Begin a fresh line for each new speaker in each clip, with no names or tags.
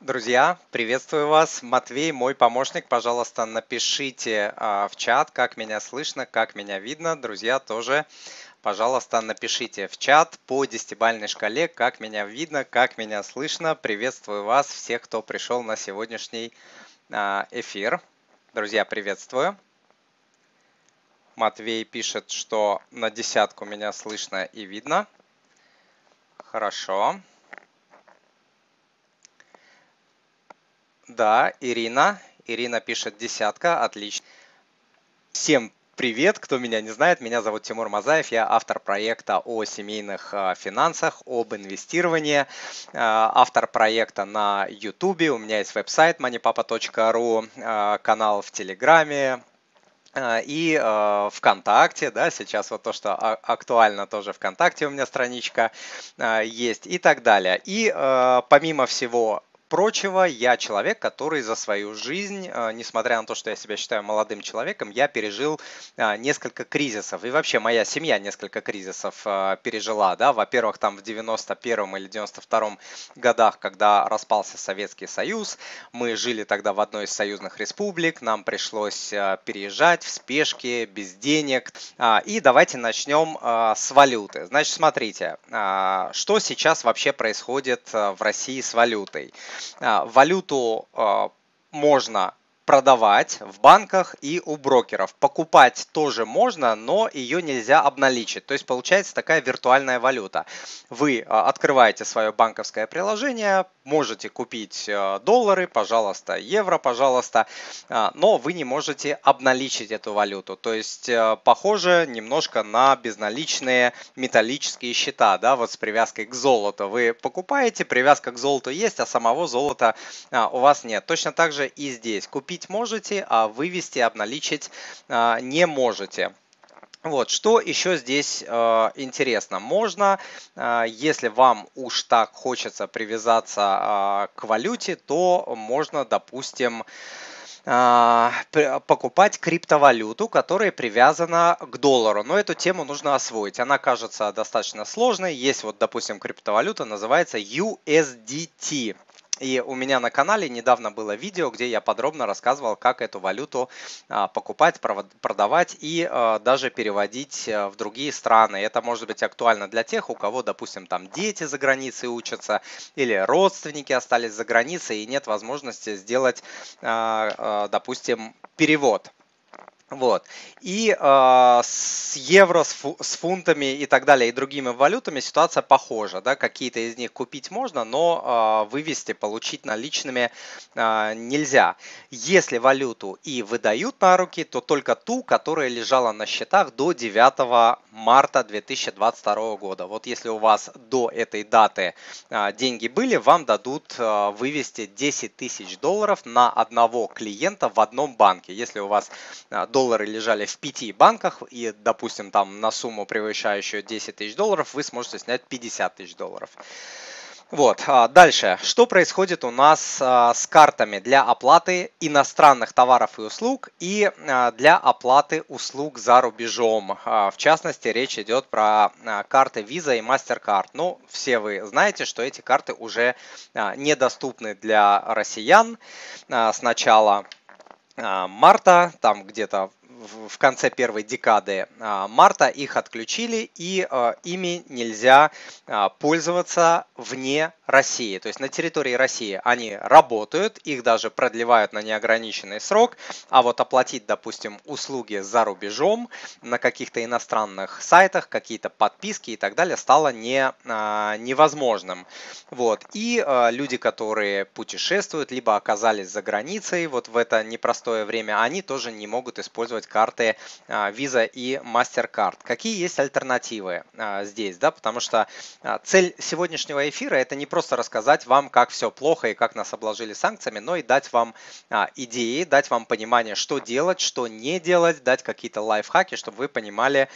Друзья, приветствую вас. Матвей, мой помощник. Пожалуйста, напишите а, в чат, как меня слышно, как меня видно. Друзья, тоже, пожалуйста, напишите в чат по десятибальной шкале, как меня видно, как меня слышно. Приветствую вас, всех, кто пришел на сегодняшний а, эфир. Друзья, приветствую. Матвей пишет, что на десятку меня слышно и видно. Хорошо. Да, Ирина. Ирина пишет десятка, отлично. Всем привет, кто меня не знает, меня зовут Тимур Мазаев, я автор проекта о семейных а, финансах, об инвестировании, а, автор проекта на YouTube, у меня есть веб-сайт moneypapa.ru, а, канал в Телеграме, и э, ВКонтакте, да, сейчас вот то, что актуально тоже ВКонтакте у меня страничка э, есть и так далее. И э, помимо всего прочего, я человек, который за свою жизнь, э, несмотря на то, что я себя считаю молодым человеком, я пережил э, несколько кризисов. И вообще моя семья несколько кризисов э, пережила. Да? Во-первых, там в 91 или 92 годах, когда распался Советский Союз, мы жили тогда в одной из союзных республик, нам пришлось переезжать в спешке, без денег. И давайте начнем с валюты. Значит, смотрите, что сейчас вообще происходит в России с валютой. А, валюту а, можно продавать в банках и у брокеров. Покупать тоже можно, но ее нельзя обналичить. То есть получается такая виртуальная валюта. Вы а, открываете свое банковское приложение, можете купить э, доллары, пожалуйста, евро, пожалуйста, а, но вы не можете обналичить эту валюту. То есть похоже немножко на безналичные металлические счета, да, вот с привязкой к золоту. Вы покупаете, привязка к золоту есть, а самого золота а, у вас нет. Точно так же и здесь. Купить можете, а вывести, обналичить а, не можете. Вот, что еще здесь э, интересно? Можно, э, если вам уж так хочется привязаться э, к валюте, то можно, допустим, покупать криптовалюту, которая привязана к доллару. Но эту тему нужно освоить. Она кажется достаточно сложной. Есть вот, допустим, криптовалюта, называется USDT. И у меня на канале недавно было видео, где я подробно рассказывал, как эту валюту а, покупать, продавать и а, даже переводить э, в другие страны. Это может быть актуально для тех, у кого, допустим, там дети за границей учатся или родственники остались за границей и нет возможности сделать, а, допустим, перевод. Вот. И э, с евро, с, фу, с фунтами и так далее, и другими валютами ситуация похожа. Да? Какие-то из них купить можно, но э, вывести, получить наличными э, нельзя. Если валюту и выдают на руки, то только ту, которая лежала на счетах до 9 марта 2022 года. Вот если у вас до этой даты э, деньги были, вам дадут э, вывести 10 тысяч долларов на одного клиента в одном банке. Если у вас э, доллары лежали в пяти банках, и, допустим, там на сумму, превышающую 10 тысяч долларов, вы сможете снять 50 тысяч долларов. Вот, а, дальше. Что происходит у нас а, с картами для оплаты иностранных товаров и услуг и а, для оплаты услуг за рубежом? В частности, речь идет про карты Visa и MasterCard. Ну, все вы знаете, что эти карты уже недоступны для россиян с начала марта, там где-то в конце первой декады а, марта их отключили и а, ими нельзя а, пользоваться вне России. То есть на территории России они работают, их даже продлевают на неограниченный срок, а вот оплатить, допустим, услуги за рубежом на каких-то иностранных сайтах, какие-то подписки и так далее стало не, невозможным. Вот. И люди, которые путешествуют, либо оказались за границей вот в это непростое время, они тоже не могут использовать карты а, Visa и MasterCard. Какие есть альтернативы а, здесь, да, потому что а, цель сегодняшнего эфира это не просто рассказать вам, как все плохо и как нас обложили санкциями, но и дать вам идеи, дать вам понимание, что делать, что не делать, дать какие-то лайфхаки, чтобы вы понимали,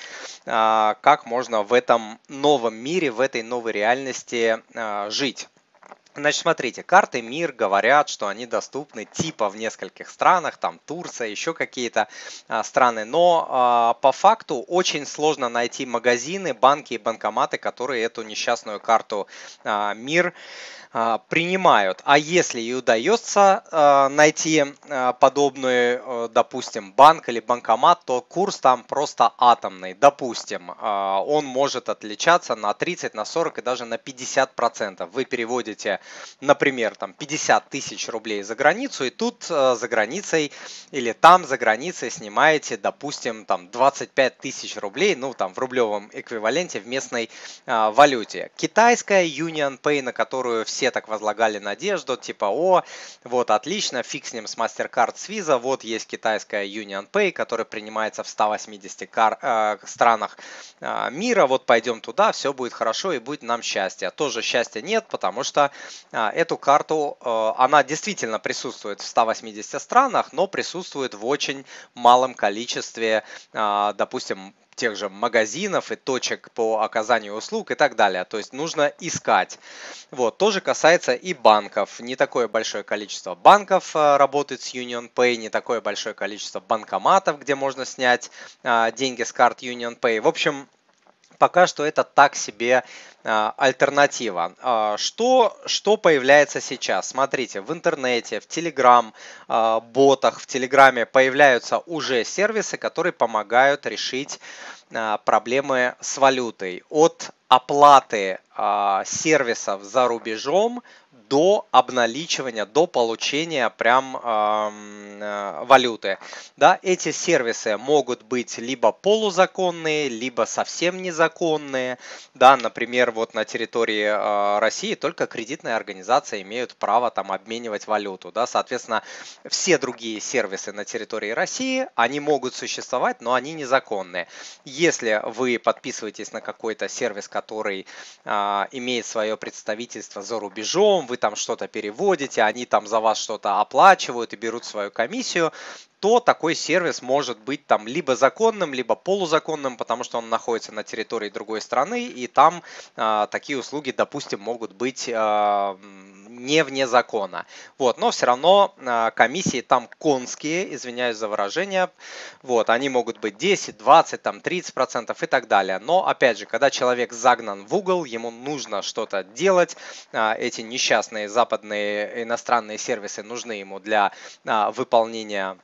как можно в этом новом мире, в этой новой реальности жить. Значит, смотрите, карты МИР говорят, что они доступны типа в нескольких странах, там Турция, еще какие-то а, страны, но а, по факту очень сложно найти магазины, банки и банкоматы, которые эту несчастную карту а, МИР принимают. А если и удается а, найти а, подобный, э, допустим, банк или банкомат, то курс там просто атомный. Допустим, он может отличаться на 30, на 40 и даже на 50 процентов. Вы переводите, например, там 50 тысяч рублей за границу, и тут за границей или там за границей снимаете, допустим, там 25 тысяч рублей, ну там в рублевом эквиваленте в местной валюте. Китайская Union Pay, на которую все все так возлагали надежду, типа, о, вот отлично, фиг с ним с MasterCard с Visa, вот есть китайская Union Pay, которая принимается в 180 кар, э, странах э, мира, вот пойдем туда, все будет хорошо и будет нам счастье. Тоже счастья нет, потому что э, эту карту, э, она действительно присутствует в 180 странах, но присутствует в очень малом количестве, э, допустим, тех же магазинов и точек по оказанию услуг и так далее. То есть нужно искать. Вот, тоже касается и банков. Не такое большое количество банков э, работает с Union Pay, не такое большое количество банкоматов, где можно снять а, деньги с карт Union Pay. В общем, пока что это так себе альтернатива. А, что, что появляется сейчас? Смотрите, в интернете, в Telegram а, ботах, в Телеграме появляются уже сервисы, которые помогают решить проблемы с валютой. От оплаты сервисов за рубежом до обналичивания, до получения прям э, валюты. Да, эти сервисы могут быть либо полузаконные, либо совсем незаконные. Да, например, вот на территории э, России только кредитные организации имеют право там обменивать валюту. Да, соответственно, все другие сервисы на территории России, они могут существовать, но они незаконные. Если вы подписываетесь на какой-то сервис, который э, имеет свое представительство за рубежом, вы там что-то переводите, они там за вас что-то оплачивают и берут свою комиссию, то такой сервис может быть там либо законным, либо полузаконным, потому что он находится на территории другой страны, и там э, такие услуги, допустим, могут быть э, не вне закона. Вот, но все равно э, комиссии там конские, извиняюсь за выражение, вот, они могут быть 10, 20, там 30 процентов и так далее. Но, опять же, когда человек загнан в угол, ему нужно что-то делать, э, эти несчастные западные иностранные сервисы нужны ему для э, выполнения а,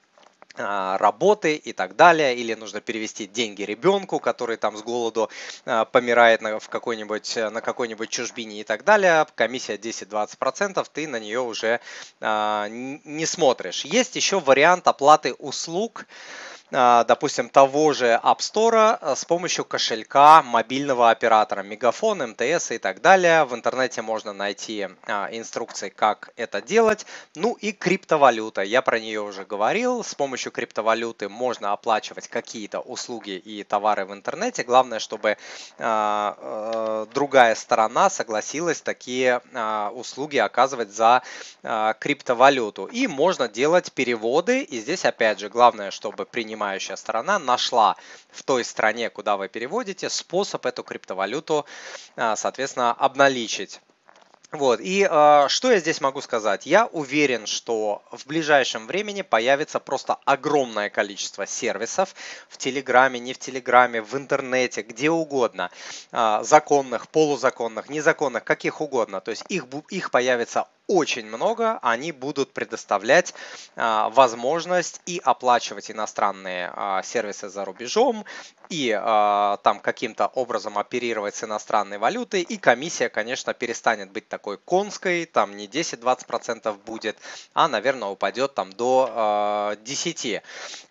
работы и так далее, или нужно перевести деньги ребенку, который там с голоду а, помирает на, в какой-нибудь, на какой-нибудь чужбине и так далее, комиссия 10-20%, ты на нее уже а, не смотришь. Есть еще вариант оплаты услуг, а, допустим, того же App Store а, с помощью кошелька мобильного оператора, Мегафон, МТС и так далее. В интернете можно найти а, инструкции, как это делать. Ну и криптовалюта, я про нее уже говорил. С помощью криптовалюты можно оплачивать какие-то услуги и товары в интернете. Главное, чтобы другая сторона согласилась такие услуги оказывать за криптовалюту. И можно делать переводы. И здесь опять же главное, чтобы принимать принимающая сторона нашла в той стране, куда вы переводите, способ эту криптовалюту, а, соответственно, обналичить. Вот, и э, что я здесь могу сказать? Я уверен, что в ближайшем времени появится просто огромное количество сервисов в Телеграме, не в Телеграме, в интернете, где угодно, э, законных, полузаконных, незаконных, каких угодно. То есть их, их появится очень много, они будут предоставлять а, возможность и оплачивать иностранные а, сервисы за рубежом, и а, там каким-то образом оперировать с иностранной валютой, и комиссия, конечно, перестанет быть такой конской, там не 10-20% будет, а, наверное, упадет там до 10.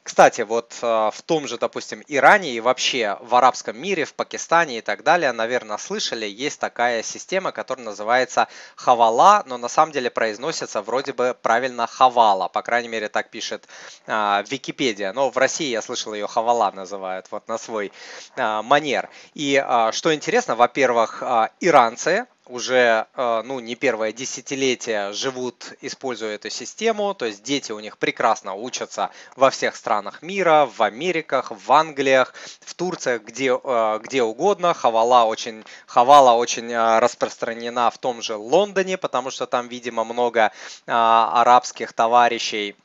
Кстати, вот в том же, допустим, Иране и вообще в арабском мире, в Пакистане и так далее, наверное, слышали, есть такая система, которая называется хавала, но на самом деле произносится вроде бы правильно Хавала, по крайней мере так пишет а, Википедия, но в России я слышал ее Хавала называют, вот на свой а, манер. И а, что интересно, во-первых, иранцы уже э, ну, не первое десятилетие живут, используя эту систему, то есть дети у них прекрасно учатся во всех странах мира, в Америках, в Англиях, в Турции, где, э, где угодно. Хавала очень, хавала очень э, распространена в том же Лондоне, потому что там, видимо, много арабских товарищей,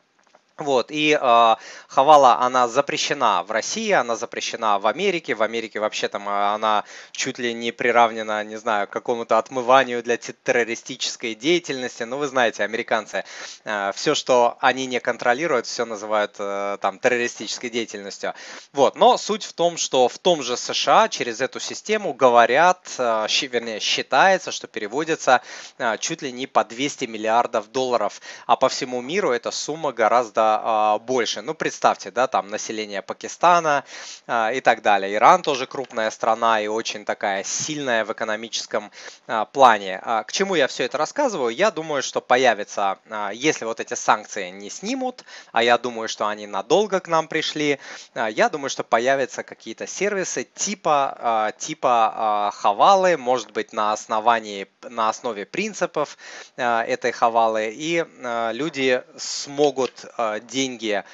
вот, и э, хавала, она запрещена в России, она запрещена в Америке. В Америке вообще там а, она чуть ли не приравнена, не знаю, к какому-то отмыванию для террористической деятельности. Ну, вы знаете, американцы, э, все, что они не контролируют, все называют э, там террористической деятельностью. Вот, но суть в том, что в том же США через эту систему говорят, э, вернее, считается, что переводится э, чуть ли не по 200 миллиардов долларов, а по всему миру эта сумма гораздо а, больше. Ну, представьте, да, там население Пакистана а, и так далее. Иран тоже крупная страна и очень такая сильная в экономическом а, плане. К чему я все это рассказываю? Я думаю, что появится, если вот эти санкции не снимут, а я думаю, что они надолго к нам пришли, я думаю, что появятся какие-то сервисы типа, типа хавалы, может быть, на основании, на основе принципов этой хавалы, и люди смогут деньги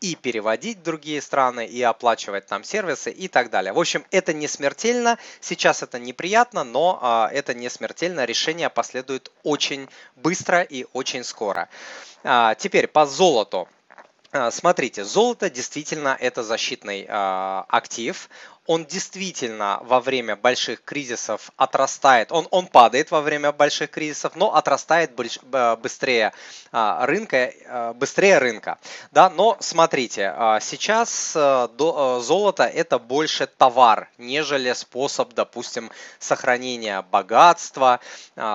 и переводить в другие страны, и оплачивать там сервисы и так далее. В общем, это не смертельно, сейчас это неприятно, но а, это не смертельно, решение последует очень быстро и очень скоро. А, теперь по золоту. Смотрите, золото действительно это защитный актив он действительно во время больших кризисов отрастает, он, он падает во время больших кризисов, но отрастает быстрее а, рынка, а, быстрее рынка. Да? Но смотрите, а, сейчас золото это больше товар, нежели способ, допустим, сохранения богатства,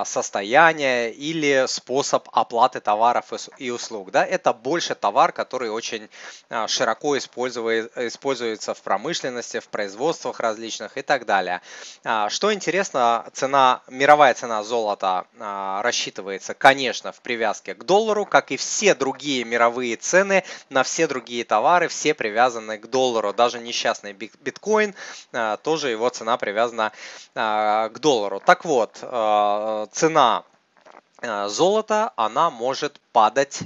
состояния или способ оплаты товаров и услуг. Да? Это больше товар, который очень широко используется в промышленности, в производстве производствах различных и так далее. А, что интересно, цена, мировая цена золота а, рассчитывается, конечно, в привязке к доллару, как и все другие мировые цены на все другие товары, все привязаны к доллару. Даже несчастный биткоин, а, тоже его цена привязана к доллару. Так вот, цена золота, она может падать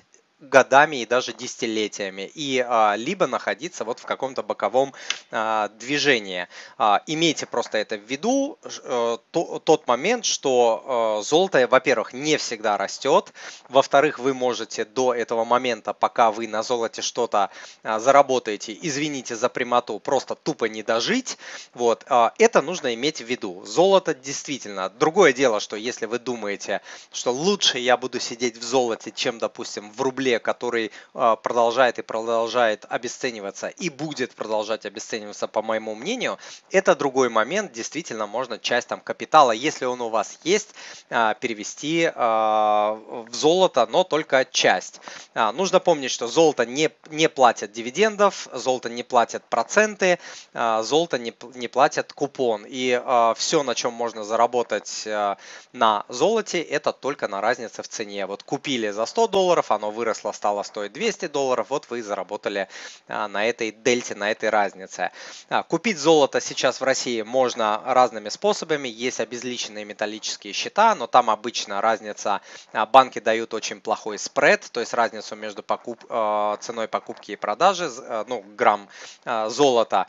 годами и даже десятилетиями, и а, либо находиться вот в каком-то боковом а, движении. А, имейте просто это в виду, то, тот момент, что а, золото, во-первых, не всегда растет, во-вторых, вы можете до этого момента, пока вы на золоте что-то заработаете, извините за прямоту, просто тупо не дожить, вот, это нужно иметь в виду. Золото действительно, другое дело, что если вы думаете, что лучше я буду сидеть в золоте, чем, допустим, в рубле, который а, продолжает и продолжает обесцениваться и будет продолжать обесцениваться, по моему мнению, это другой момент. Действительно, можно часть там капитала, если он у вас есть, а, перевести а, в золото, но только часть. Нужно помнить, что золото не, не платят дивидендов, золото не платят проценты, золото не, не платят купон. И все, на чем можно заработать на золоте, это только на разнице в цене. Вот купили за 100 долларов, оно выросло выросло, стало стоить 200 долларов, вот вы заработали а, на этой дельте, на этой разнице. А, купить золото сейчас в России можно разными способами. Есть обезличенные металлические счета, но там обычно разница, а, банки дают очень плохой спред, то есть разницу между покуп, ценой покупки и продажи, ну, грамм золота.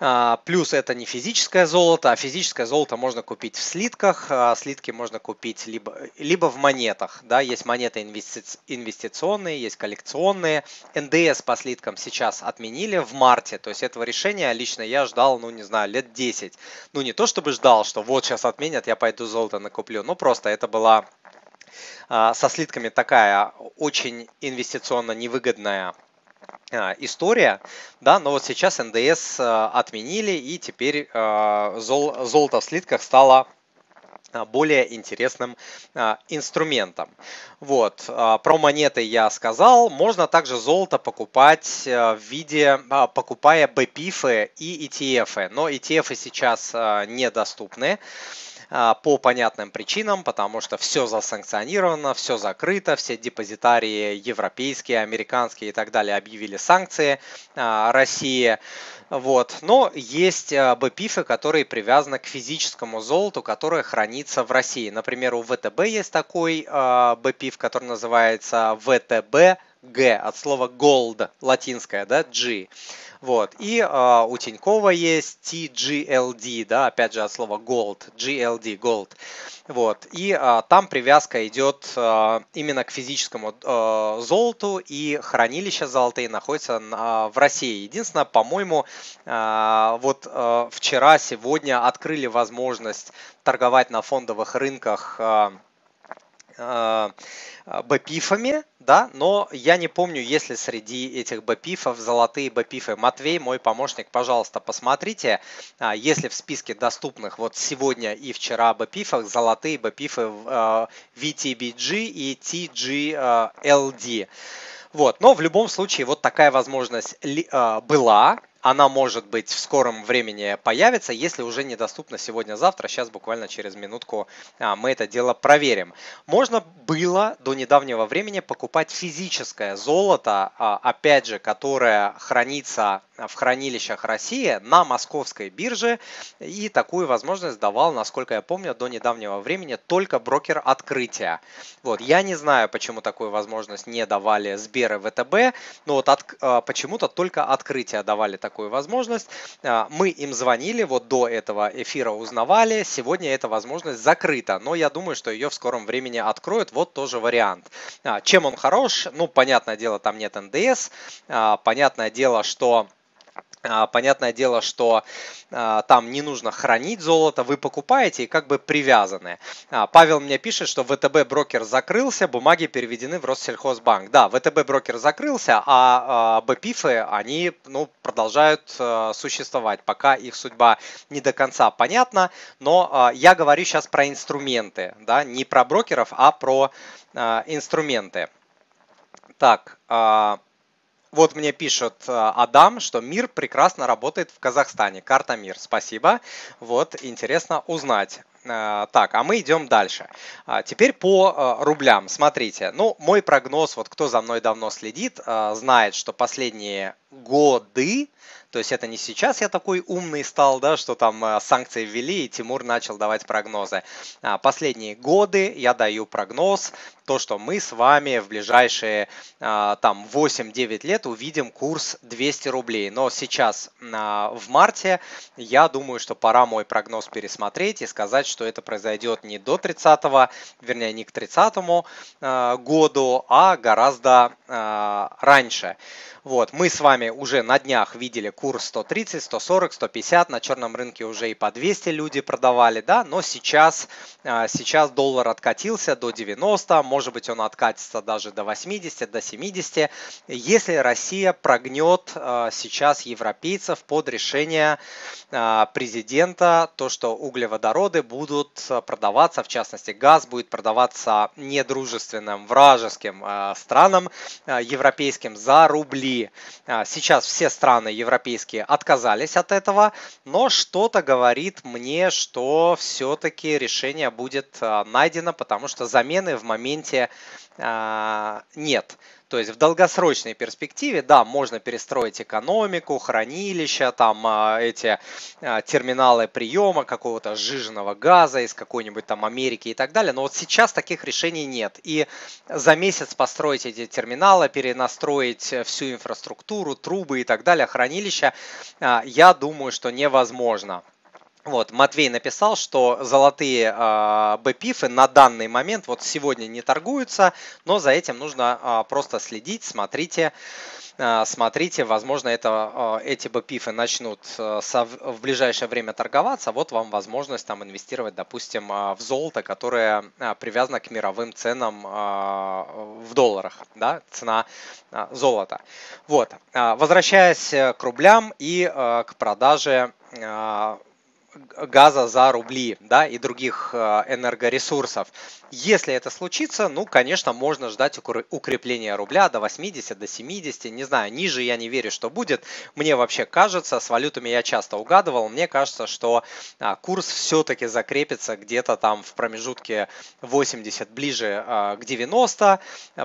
А, плюс это не физическое золото, а физическое золото можно купить в слитках, а слитки можно купить либо, либо в монетах. Да, есть монеты инвестиционные, есть коллекционные. НДС по слиткам сейчас отменили в марте, то есть этого решения лично я ждал, ну не знаю, лет 10. Ну не то чтобы ждал, что вот сейчас отменят, я пойду золото накуплю, ну просто это была а, со слитками такая очень инвестиционно невыгодная история, да, но вот сейчас НДС а, отменили и теперь а, зол, золото в слитках стало более интересным инструментом. Вот, про монеты я сказал. Можно также золото покупать в виде, покупая BPIF и ETF, но ETF сейчас недоступны. По понятным причинам, потому что все засанкционировано, все закрыто, все депозитарии европейские, американские и так далее объявили санкции России. Вот. Но есть БПИФы, которые привязаны к физическому золоту, которое хранится в России. Например, у ВТБ есть такой БПИФ, который называется ВТБ Г от слова gold, латинское, да, G. Вот. И э, у Тинькова есть TGLD, да, опять же от слова gold, GLD, gold. Вот. И э, там привязка идет э, именно к физическому э, золоту, и хранилища золотые находятся э, в России. Единственное, по-моему, э, вот э, вчера, сегодня открыли возможность торговать на фондовых рынках э, БПИФами, да, но я не помню, есть ли среди этих БПИФов золотые БПИФы. Матвей, мой помощник, пожалуйста, посмотрите, а, если в списке доступных вот сегодня и вчера БПИФах золотые БПИФы VTBG и TGLD. Вот, но в любом случае вот такая возможность а, была, она может быть в скором времени появится, если уже недоступна сегодня-завтра. Сейчас буквально через минутку а, мы это дело проверим. Можно было до недавнего времени покупать физическое золото, а, опять же, которое хранится в хранилищах России на московской бирже. И такую возможность давал, насколько я помню, до недавнего времени только брокер открытия. Вот, я не знаю, почему такую возможность не давали Сбер и ВТБ, но вот от, а, почему-то только открытие давали такую возможность. А, мы им звонили, вот до этого эфира узнавали. Сегодня эта возможность закрыта, но я думаю, что ее в скором времени откроют. Вот тоже вариант. Чем он хорош? Ну, понятное дело, там нет НДС. Понятное дело, что понятное дело, что а, там не нужно хранить золото, вы покупаете и как бы привязаны. А, Павел мне пишет, что ВТБ брокер закрылся, бумаги переведены в Россельхозбанк. Да, ВТБ брокер закрылся, а БПИФы, они ну, продолжают существовать, пока их судьба не до конца понятна. Но я говорю сейчас про инструменты, да, не про брокеров, а про инструменты. Так, вот мне пишет э, Адам, что мир прекрасно работает в Казахстане. Карта мир. Спасибо. Вот, интересно узнать. Э, так, а мы идем дальше. А, теперь по э, рублям. Смотрите, ну, мой прогноз, вот кто за мной давно следит, знает, что последние годы то есть это не сейчас я такой умный стал, да, что там э, санкции ввели и Тимур начал давать прогнозы. А последние годы я даю прогноз, то, что мы с вами в ближайшие там 8-9 лет увидим курс 200 рублей. Но сейчас а, в марте я думаю, что пора мой прогноз пересмотреть и сказать, что это произойдет не до 30 вернее не к 30 году, а гораздо раньше. Вот, мы с вами уже на днях видели курс 130, 140, 150, на черном рынке уже и по 200 люди продавали, да, но сейчас, а, сейчас доллар откатился до 90, может быть он откатится даже до 80, до 70, если Россия прогнет сейчас европейцев под решение президента, то, что углеводороды будут продаваться, в частности газ будет продаваться недружественным вражеским странам европейским за рубли, сейчас все страны европейские отказались от этого, но что-то говорит мне, что все-таки решение будет найдено, потому что замены в моменте нет. То есть в долгосрочной перспективе, да, можно перестроить экономику, хранилища, там а, эти а, терминалы приема какого-то сжиженного газа из какой-нибудь там Америки и так далее. Но вот сейчас таких решений нет. И за месяц построить эти терминалы, перенастроить всю инфраструктуру, трубы и так далее, хранилища, я думаю, что невозможно. Вот, Матвей написал, что золотые э, БПИФы на данный момент вот сегодня не торгуются, но за этим нужно э, просто следить, смотрите, э, смотрите, возможно, это, э, эти БПИФы начнут э, со, в ближайшее время торговаться, вот вам возможность там инвестировать, допустим, э, в золото, которое э, привязано к мировым ценам э, в долларах, да, цена э, золота. Вот, э, возвращаясь к рублям и э, к продаже э, газа за рубли да, и других э, энергоресурсов. Если это случится, ну, конечно, можно ждать укрепления рубля до 80, до 70, не знаю, ниже я не верю, что будет. Мне вообще кажется, с валютами я часто угадывал, мне кажется, что а, курс все-таки закрепится где-то там в промежутке 80, ближе а, к 90,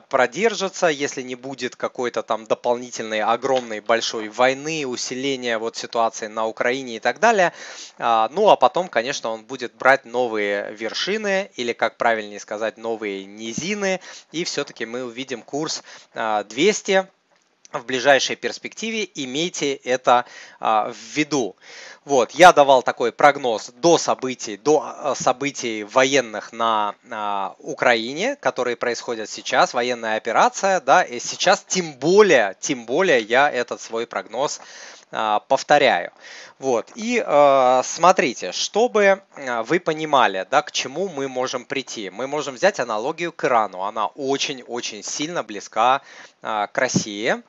продержится, если не будет какой-то там дополнительной огромной большой войны, усиления вот ситуации на Украине и так далее. А, ну, а потом, конечно, он будет брать новые вершины или, как правильнее сказать, новые низины, и все-таки мы увидим курс 200 а, в ближайшей перспективе, имейте это а, в виду. Вот, я давал такой прогноз до событий, до событий военных на а, Украине, которые происходят сейчас, военная операция, да, и сейчас тем более, тем более я этот свой прогноз повторяю. Вот. И э, смотрите, чтобы а, вы понимали, да, к чему мы можем прийти. Мы можем взять аналогию к Ирану. Она очень-очень сильно близка э, к России.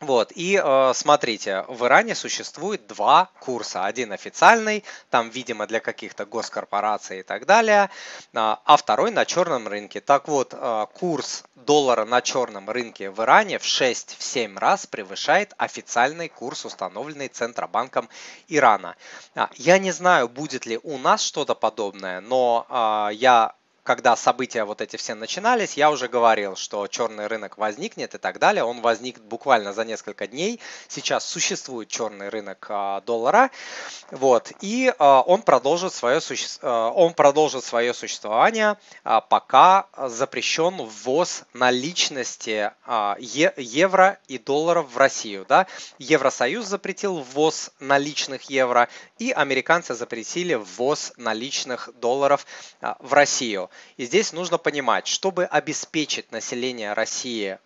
Вот, и э, смотрите, в Иране существует два курса. Один официальный, там, видимо, для каких-то госкорпораций и так далее, э, а второй на черном рынке. Так вот, э, курс доллара на черном рынке в Иране в 6-7 раз превышает официальный курс, установленный Центробанком Ирана. Я не знаю, будет ли у нас что-то подобное, но э, я когда события вот эти все начинались, я уже говорил, что черный рынок возникнет и так далее. Он возник буквально за несколько дней. Сейчас существует черный рынок а, доллара. Вот, и а, он, продолжит свое суще... а, он продолжит свое существование, пока запрещен ввоз наличности евро и долларов в Россию. Да? Евросоюз запретил ввоз наличных евро, и американцы запретили ввоз наличных долларов в Россию. И здесь нужно понимать, чтобы обеспечить население России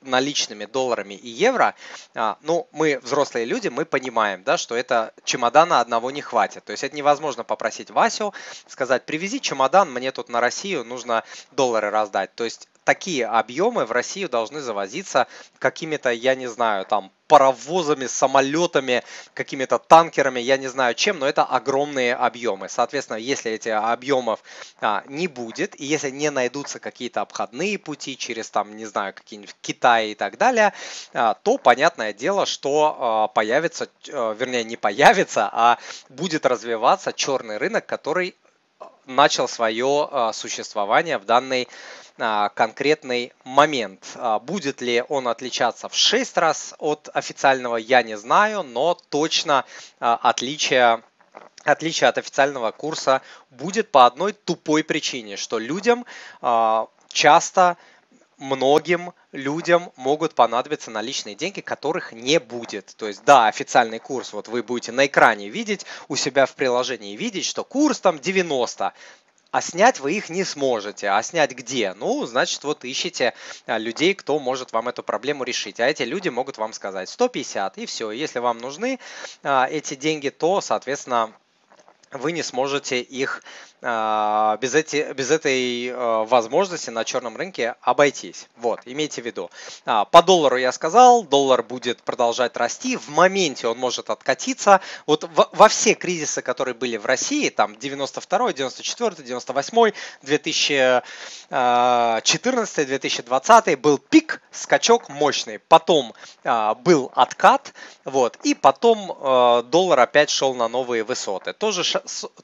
наличными долларами и евро, а, ну, мы взрослые люди, мы понимаем, да, что это чемодана одного не хватит. То есть это невозможно попросить Васю, сказать, привези чемодан, мне тут на Россию нужно доллары раздать. То есть такие объемы в Россию должны завозиться какими-то, я не знаю, там паровозами, самолетами, какими-то танкерами, я не знаю чем, но это огромные объемы. Соответственно, если этих объемов а, не будет, и если не найдутся какие-то обходные пути через, там, не знаю, какие-нибудь Китай и так далее, а, то понятное дело, что а, появится, а, вернее, не появится, а будет развиваться черный рынок, который начал свое а, существование в данной а, конкретный момент. А, будет ли он отличаться в 6 раз от официального, я не знаю, но точно отличие отличие от официального курса будет по одной тупой причине, что людям часто многим людям могут понадобиться наличные деньги, которых не будет. То есть, да, официальный курс, вот вы будете на экране видеть, у себя в приложении видеть, что курс там 90, а снять вы их не сможете. А снять где? Ну, значит, вот ищите а, людей, кто может вам эту проблему решить. А эти люди могут вам сказать 150 и все. Если вам нужны а, эти деньги, то, соответственно, вы не сможете их без, эти, без этой а, возможности на черном рынке обойтись. Вот, имейте в виду. А, по доллару я сказал, доллар будет продолжать расти, в моменте он может откатиться. Вот во все кризисы, которые были в России, там 92, 94, 98, 2014, 2020, был пик, скачок мощный. Потом был откат, вот, и потом доллар опять шел на новые высоты. То же,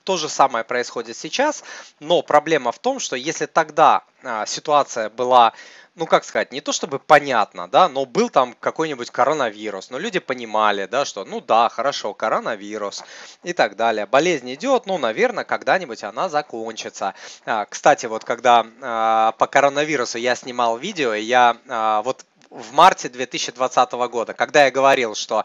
то же самое происходит сейчас, но проблема в том, что если тогда а, ситуация была ну как сказать, не то чтобы понятно, да, но был там какой-нибудь коронавирус, но люди понимали, да, что ну да, хорошо, коронавирус и так далее. Болезнь идет, ну, наверное, когда-нибудь она закончится. А, кстати, вот когда а, по коронавирусу я снимал видео, я вот в марте 2020 года, когда я говорил, что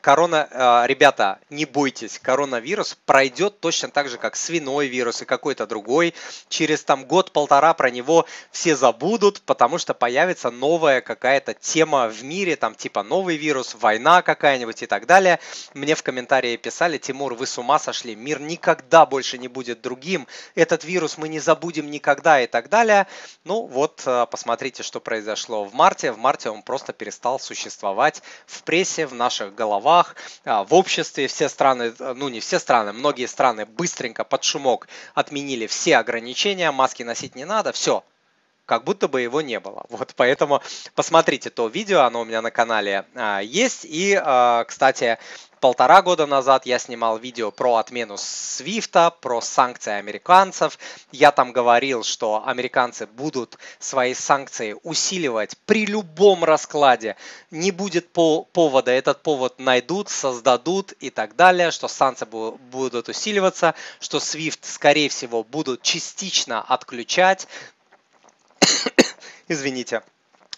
корона, э, ребята, не бойтесь, коронавирус пройдет точно так же, как свиной вирус и какой-то другой. Через там год-полтора про него все забудут, потому что появится новая какая-то тема в мире, там типа новый вирус, война какая-нибудь и так далее. Мне в комментарии писали, Тимур, вы с ума сошли, мир никогда больше не будет другим, этот вирус мы не забудем никогда и так далее. Ну вот, э, посмотрите, что произошло в марте. В марте нефти, он просто перестал существовать в прессе, в наших головах, а, в обществе. Все страны, ну не все страны, многие страны быстренько под шумок отменили все ограничения, маски носить не надо, все, как будто бы его не было. Вот поэтому посмотрите то видео, оно у меня на канале а, есть. И, а, кстати, полтора года назад я снимал видео про отмену Свифта, про санкции американцев. Я там говорил, что американцы будут свои санкции усиливать при любом раскладе. Не будет по повода, этот повод найдут, создадут и так далее, что санкции будут усиливаться, что Свифт, скорее всего, будут частично отключать. Извините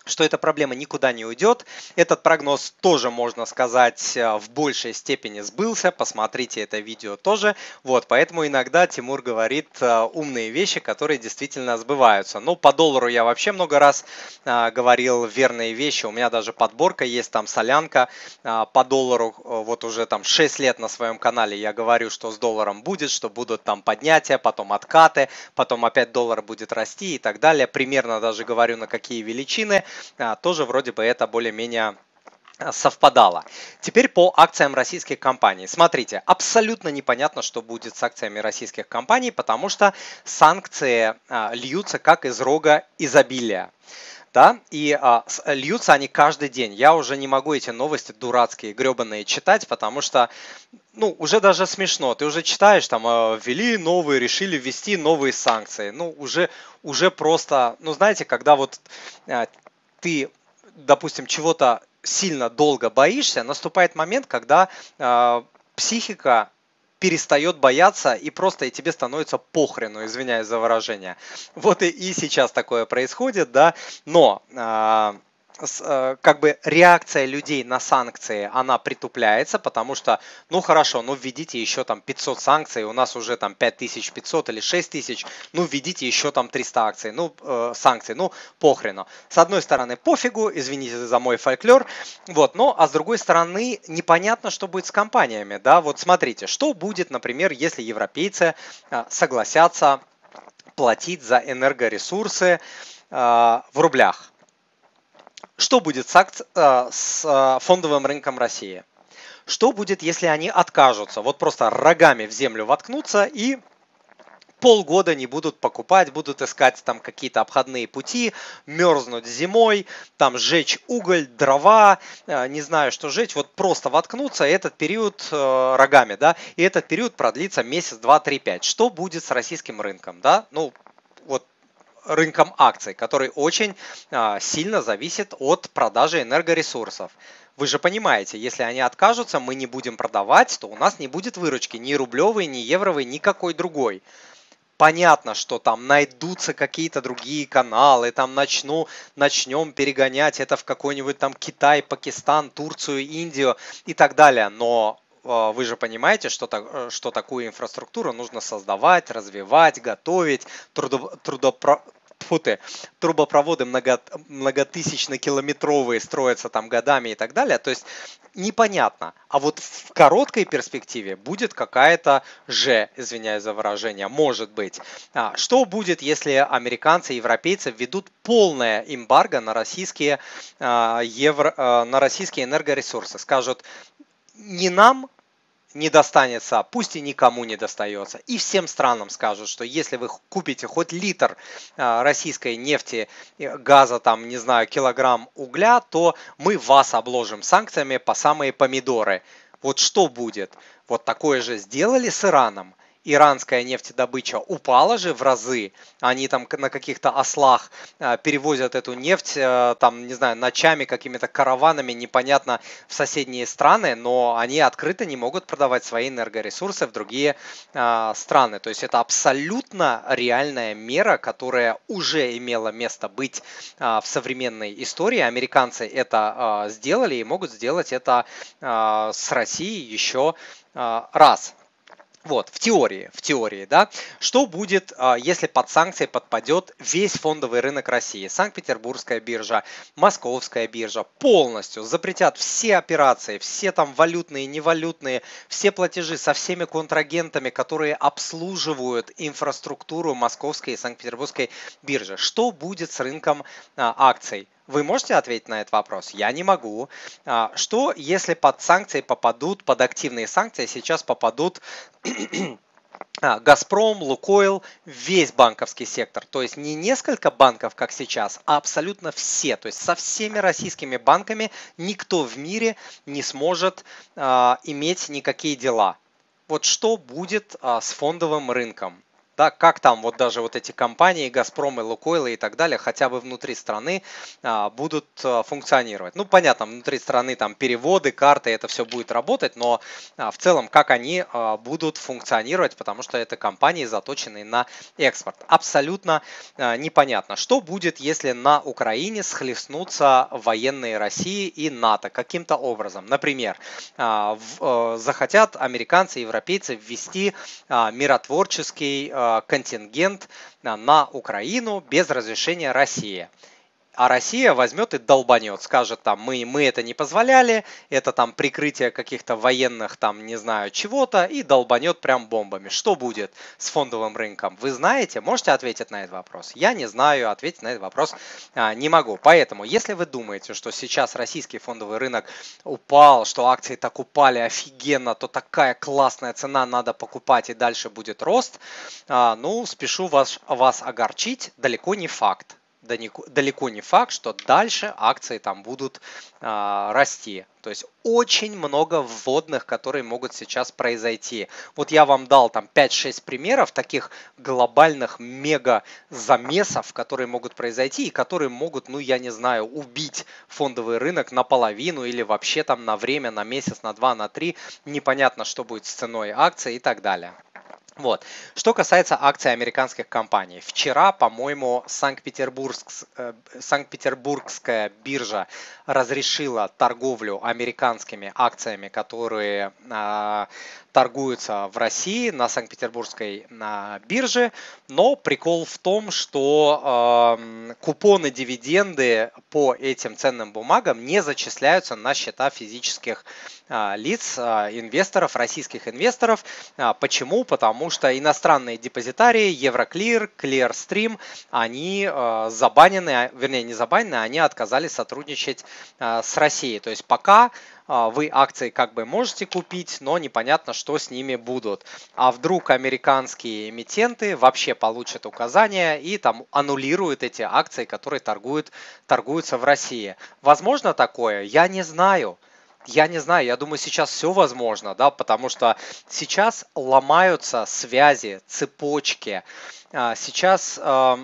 что эта проблема никуда не уйдет. Этот прогноз тоже, можно сказать, э, в большей степени сбылся. Посмотрите это видео тоже. Вот, поэтому иногда Тимур говорит э, умные вещи, которые действительно сбываются. Ну, по доллару я вообще много раз э, говорил верные вещи. У меня даже подборка есть, там солянка по доллару. Вот уже там 6 лет на своем канале я говорю, что с долларом будет, что будут там поднятия, потом откаты, потом опять доллар будет расти и так далее. Примерно даже говорю, на какие величины. А, тоже вроде бы это более-менее а, совпадало. Теперь по акциям российских компаний. Смотрите, абсолютно непонятно, что будет с акциями российских компаний, потому что санкции а, льются как из рога изобилия. Да, и а, льются они каждый день. Я уже не могу эти новости дурацкие, гребаные читать, потому что, ну, уже даже смешно. Ты уже читаешь, там, ввели новые, решили ввести новые санкции. Ну, уже, уже просто, ну, знаете, когда вот ты, допустим, чего-то сильно долго боишься, наступает момент, когда э, психика перестает бояться и просто и тебе становится похрену, извиняюсь за выражение. Вот и, и сейчас такое происходит, да, но э, как бы реакция людей на санкции, она притупляется, потому что, ну хорошо, ну введите еще там 500 санкций, у нас уже там 5500 или 6000, ну введите еще там 300 акций, ну э, санкций, ну похрену. С одной стороны пофигу, извините за мой фольклор, вот, но а с другой стороны непонятно, что будет с компаниями, да, вот смотрите, что будет, например, если европейцы э, согласятся платить за энергоресурсы э, в рублях, что будет с, акт, э, с э, фондовым рынком России? Что будет, если они откажутся? Вот просто рогами в землю воткнутся и полгода не будут покупать, будут искать там какие-то обходные пути, мерзнуть зимой, там сжечь уголь, дрова, э, не знаю, что сжечь, вот просто воткнуться этот период рогами, да, и этот период продлится месяц, два, три, пять. Что будет с российским рынком, да? Ну, рынком акций, который очень а, сильно зависит от продажи энергоресурсов. Вы же понимаете, если они откажутся, мы не будем продавать, то у нас не будет выручки ни рублевой, ни евровой, никакой другой. Понятно, что там найдутся какие-то другие каналы, там начну, начнем перегонять это в какой-нибудь там Китай, Пакистан, Турцию, Индию и так далее. Но а, вы же понимаете, что, э, что такую инфраструктуру нужно создавать, развивать, готовить, трудо, трудопро, фу ты, трубопроводы много, многотысячно-километровые строятся там годами и так далее. То есть непонятно. А вот в короткой перспективе будет какая-то же, извиняюсь за выражение, может быть. А, что будет, если американцы и европейцы введут полное эмбарго на российские, а, евро, а, на российские энергоресурсы? Скажут, не нам не достанется, пусть и никому не достается. И всем странам скажут, что если вы купите хоть литр а, российской нефти, э, газа, там, не знаю, килограмм угля, то мы вас обложим санкциями по самые помидоры. Вот что будет? Вот такое же сделали с Ираном иранская нефтедобыча упала же в разы. Они там на каких-то ослах э, перевозят эту нефть, э, там, не знаю, ночами какими-то караванами, непонятно, в соседние страны, но они открыто не могут продавать свои энергоресурсы в другие э, страны. То есть это абсолютно реальная мера, которая уже имела место быть в современной истории. Американцы это сделали и могут сделать это с Россией еще раз. Вот, в теории, в теории, да. Что будет, а, если под санкции подпадет весь фондовый рынок России? Санкт-Петербургская биржа, Московская биржа полностью запретят все операции, все там валютные, невалютные, все платежи со всеми контрагентами, которые обслуживают инфраструктуру Московской и Санкт-Петербургской биржи. Что будет с рынком а, акций? Вы можете ответить на этот вопрос? Я не могу. А, что, если под санкции попадут, под активные санкции сейчас попадут а, Газпром, Лукойл, весь банковский сектор. То есть не несколько банков, как сейчас, а абсолютно все. То есть со всеми российскими банками никто в мире не сможет а, иметь никакие дела. Вот что будет а, с фондовым рынком? Да, как там вот даже вот эти компании, Газпром и Лукойл и так далее, хотя бы внутри страны а, будут а, функционировать. Ну, понятно, внутри страны там переводы, карты, это все будет работать, но а, в целом, как они а, будут функционировать, потому что это компании, заточенные на экспорт. Абсолютно а, непонятно, что будет, если на Украине схлестнутся военные России и НАТО каким-то образом. Например, а, в, а, захотят американцы, европейцы ввести а, миротворческий а, контингент на Украину без разрешения России а Россия возьмет и долбанет, скажет там, мы, мы это не позволяли, это там прикрытие каких-то военных там, не знаю, чего-то, и долбанет прям бомбами. Что будет с фондовым рынком? Вы знаете? Можете ответить на этот вопрос? Я не знаю, ответить на этот вопрос а, не могу. Поэтому, если вы думаете, что сейчас российский фондовый рынок упал, что акции так упали офигенно, то такая классная цена, надо покупать и дальше будет рост, а, ну, спешу вас, вас огорчить, далеко не факт далеко не факт, что дальше акции там будут а, расти. То есть очень много вводных, которые могут сейчас произойти. Вот я вам дал там 5-6 примеров таких глобальных мега замесов, которые могут произойти и которые могут, ну я не знаю, убить фондовый рынок наполовину или вообще там на время, на месяц, на два, на три. Непонятно, что будет с ценой акций и так далее. Вот. Что касается акций американских компаний. Вчера, по-моему, э, Санкт-Петербургская биржа разрешила торговлю американскими акциями, которые э, торгуются в России на Санкт-Петербургской бирже. Но прикол в том, что э, купоны, дивиденды по этим ценным бумагам не зачисляются на счета физических э, лиц, э, инвесторов, российских инвесторов. Э, почему? Потому что иностранные депозитарии, Евроклир, Clearstream, они забанены, вернее не забанены, они отказались сотрудничать с Россией. То есть пока вы акции как бы можете купить, но непонятно, что с ними будут. А вдруг американские эмитенты вообще получат указания и там аннулируют эти акции, которые торгуют, торгуются в России. Возможно такое? Я не знаю. Я не знаю, я думаю, сейчас все возможно, да, потому что сейчас ломаются связи, цепочки, а, сейчас а,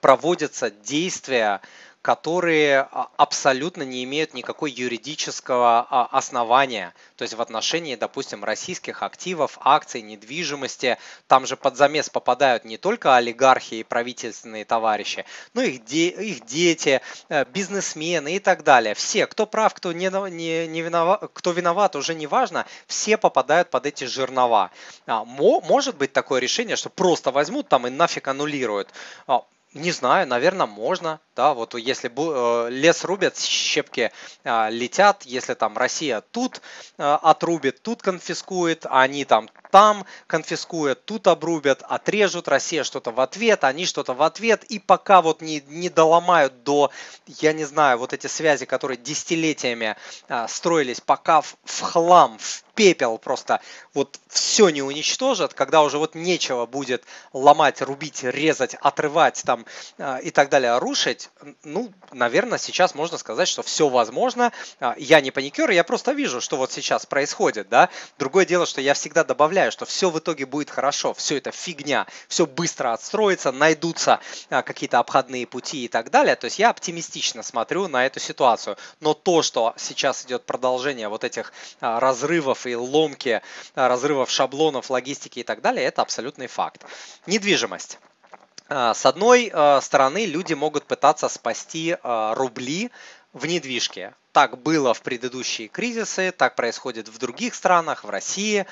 проводятся действия, которые а, абсолютно не имеют никакой юридического а, основания. То есть в отношении, допустим, российских активов, акций, недвижимости, там же под замес попадают не только олигархи и правительственные товарищи, но их, де, их дети, э, бизнесмены и так далее. Все, кто прав, кто, не, не, не виноват, кто виноват, уже не важно, все попадают под эти жернова. А, может быть такое решение, что просто возьмут там и нафиг аннулируют. Не знаю, наверное, можно. Да, вот если э, лес рубят, щепки э, летят, если там Россия тут э, отрубит, тут конфискует, они там там конфискуют, тут обрубят, отрежут, Россия что-то в ответ, они что-то в ответ, и пока вот не, не доломают до, я не знаю, вот эти связи, которые десятилетиями а, строились, пока в, в хлам, в пепел просто вот все не уничтожат, когда уже вот нечего будет ломать, рубить, резать, отрывать там а, и так далее, рушить, ну, наверное, сейчас можно сказать, что все возможно. А, я не паникер, я просто вижу, что вот сейчас происходит, да. Другое дело, что я всегда добавляю, что все в итоге будет хорошо, все это фигня, все быстро отстроится, найдутся а, какие-то обходные пути и так далее. То есть я оптимистично смотрю на эту ситуацию. Но то, что сейчас идет продолжение вот этих разрывов и ломки а, разрывов шаблонов, логистики и так далее, это абсолютный факт. Недвижимость. А, с одной а, стороны, люди могут пытаться спасти рубли в недвижке. Так было в предыдущие кризисы, так происходит в других странах, в России,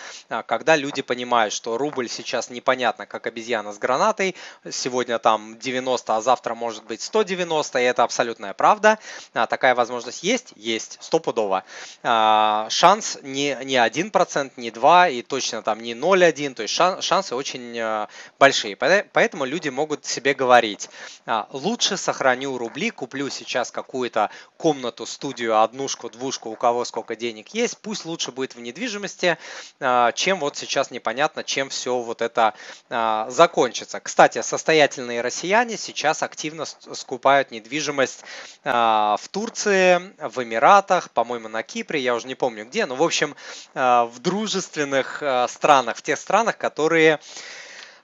когда люди понимают, что рубль сейчас непонятно, как обезьяна с гранатой, сегодня там 90, а завтра может быть 190, и это абсолютная правда. Такая возможность есть? Есть, стопудово. Шанс не, не 1%, не 2%, и точно там не 0,1%, то есть шансы очень большие. Поэтому люди могут себе говорить, лучше сохраню рубли, куплю сейчас какую-то комнату, студию, однушку, двушку, у кого сколько денег есть, пусть лучше будет в недвижимости, а, чем вот сейчас непонятно, чем все вот это а, закончится. Кстати, состоятельные россияне сейчас активно скупают недвижимость а, в Турции, в Эмиратах, по-моему, на Кипре, я уже не помню где, но в общем в дружественных странах, в тех странах, которые а,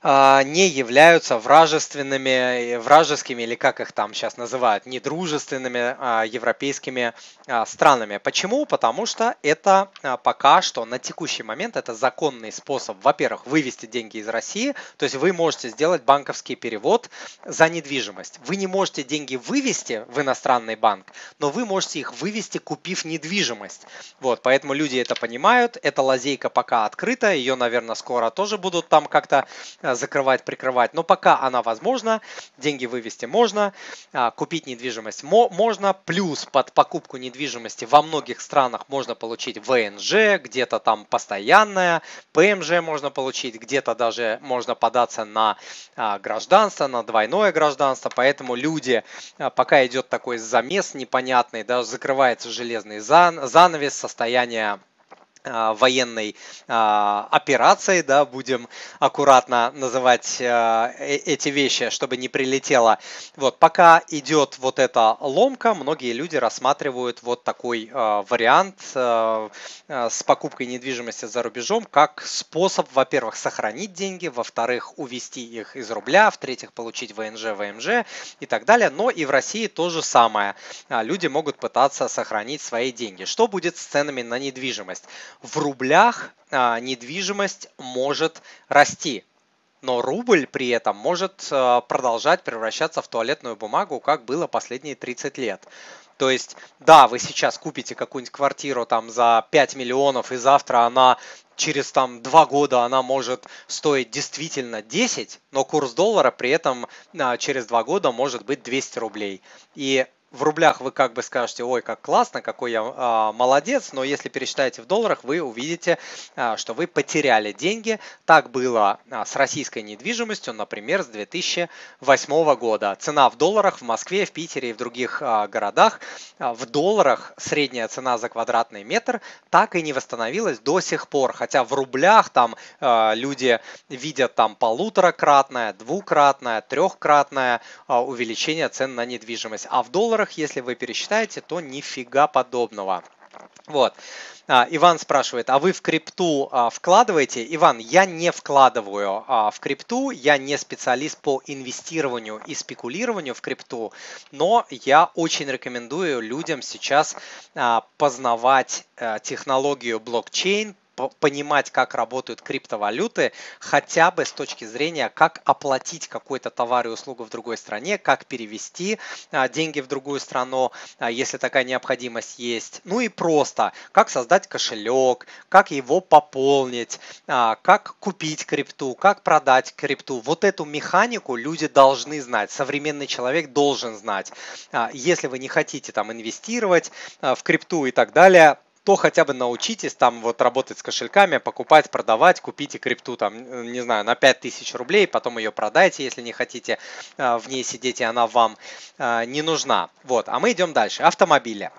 не являются вражественными, вражескими или как их там сейчас называют, недружественными а, европейскими а, странами. Почему? Потому что это пока что на текущий момент это законный способ, во-первых, вывести деньги из России, то есть вы можете сделать банковский перевод за недвижимость. Вы не можете деньги вывести в иностранный банк, но вы можете их вывести, купив недвижимость. Вот, поэтому люди это понимают, эта лазейка пока открыта, ее, наверное, скоро тоже будут там как-то Э, закрывать, прикрывать. Но пока она возможна, деньги вывести можно, а, купить недвижимость можно. Плюс под покупку недвижимости во многих странах можно получить ВНЖ, где-то там постоянная, ПМЖ можно получить, где-то даже можно податься на а, гражданство, на двойное гражданство. Поэтому люди, а, пока идет такой замес непонятный, да, закрывается железный занавес, состояние военной а, операцией, да, будем аккуратно называть а, э, эти вещи, чтобы не прилетело. Вот, пока идет вот эта ломка, многие люди рассматривают вот такой вариант с покупкой недвижимости за рубежом как способ, во-первых, сохранить деньги, во-вторых, увести их из рубля, в-третьих, получить ВНЖ, ВМЖ и так далее. Но и в России то же самое. Люди могут пытаться сохранить свои деньги. Что будет с ценами на недвижимость? В рублях а, недвижимость может расти. Но рубль при этом может а, продолжать превращаться в туалетную бумагу, как было последние 30 лет. То есть, да, вы сейчас купите какую-нибудь квартиру там за 5 миллионов, и завтра она через там 2 года она может стоить действительно 10, но курс доллара при этом а, через 2 года может быть 200 рублей. И в рублях вы как бы скажете, ой, как классно, какой я а, молодец, но если пересчитаете в долларах, вы увидите, а, что вы потеряли деньги. Так было а, с российской недвижимостью, например, с 2008 года. Цена в долларах в Москве, в Питере и в других а, городах а, в долларах средняя цена за квадратный метр так и не восстановилась до сих пор, хотя в рублях там а, люди видят там полуторакратное, двукратное, трехкратное а, увеличение цен на недвижимость, а в долларах долларах, если вы пересчитаете, то нифига подобного. Вот. А, Иван спрашивает, а вы в крипту а, вкладываете? Иван, я не вкладываю а, в крипту, я не специалист по инвестированию и спекулированию в крипту, но я очень рекомендую людям сейчас познавать технологию блокчейн, понимать, как работают криптовалюты, хотя бы с точки зрения, как оплатить какой-то товар и услугу в другой стране, как перевести а, деньги в другую страну, а, если такая необходимость есть. Ну и просто, как создать кошелек, как его пополнить, а, как купить крипту, как продать крипту. Вот эту механику люди должны знать, современный человек должен знать. Если вы не хотите там инвестировать в крипту и так далее, то хотя бы научитесь там вот работать с кошельками, покупать, продавать, купите крипту там, не знаю, на 5000 рублей, потом ее продайте, если не хотите э, в ней сидеть, и она вам э, не нужна. Вот, а мы идем дальше. Автомобили.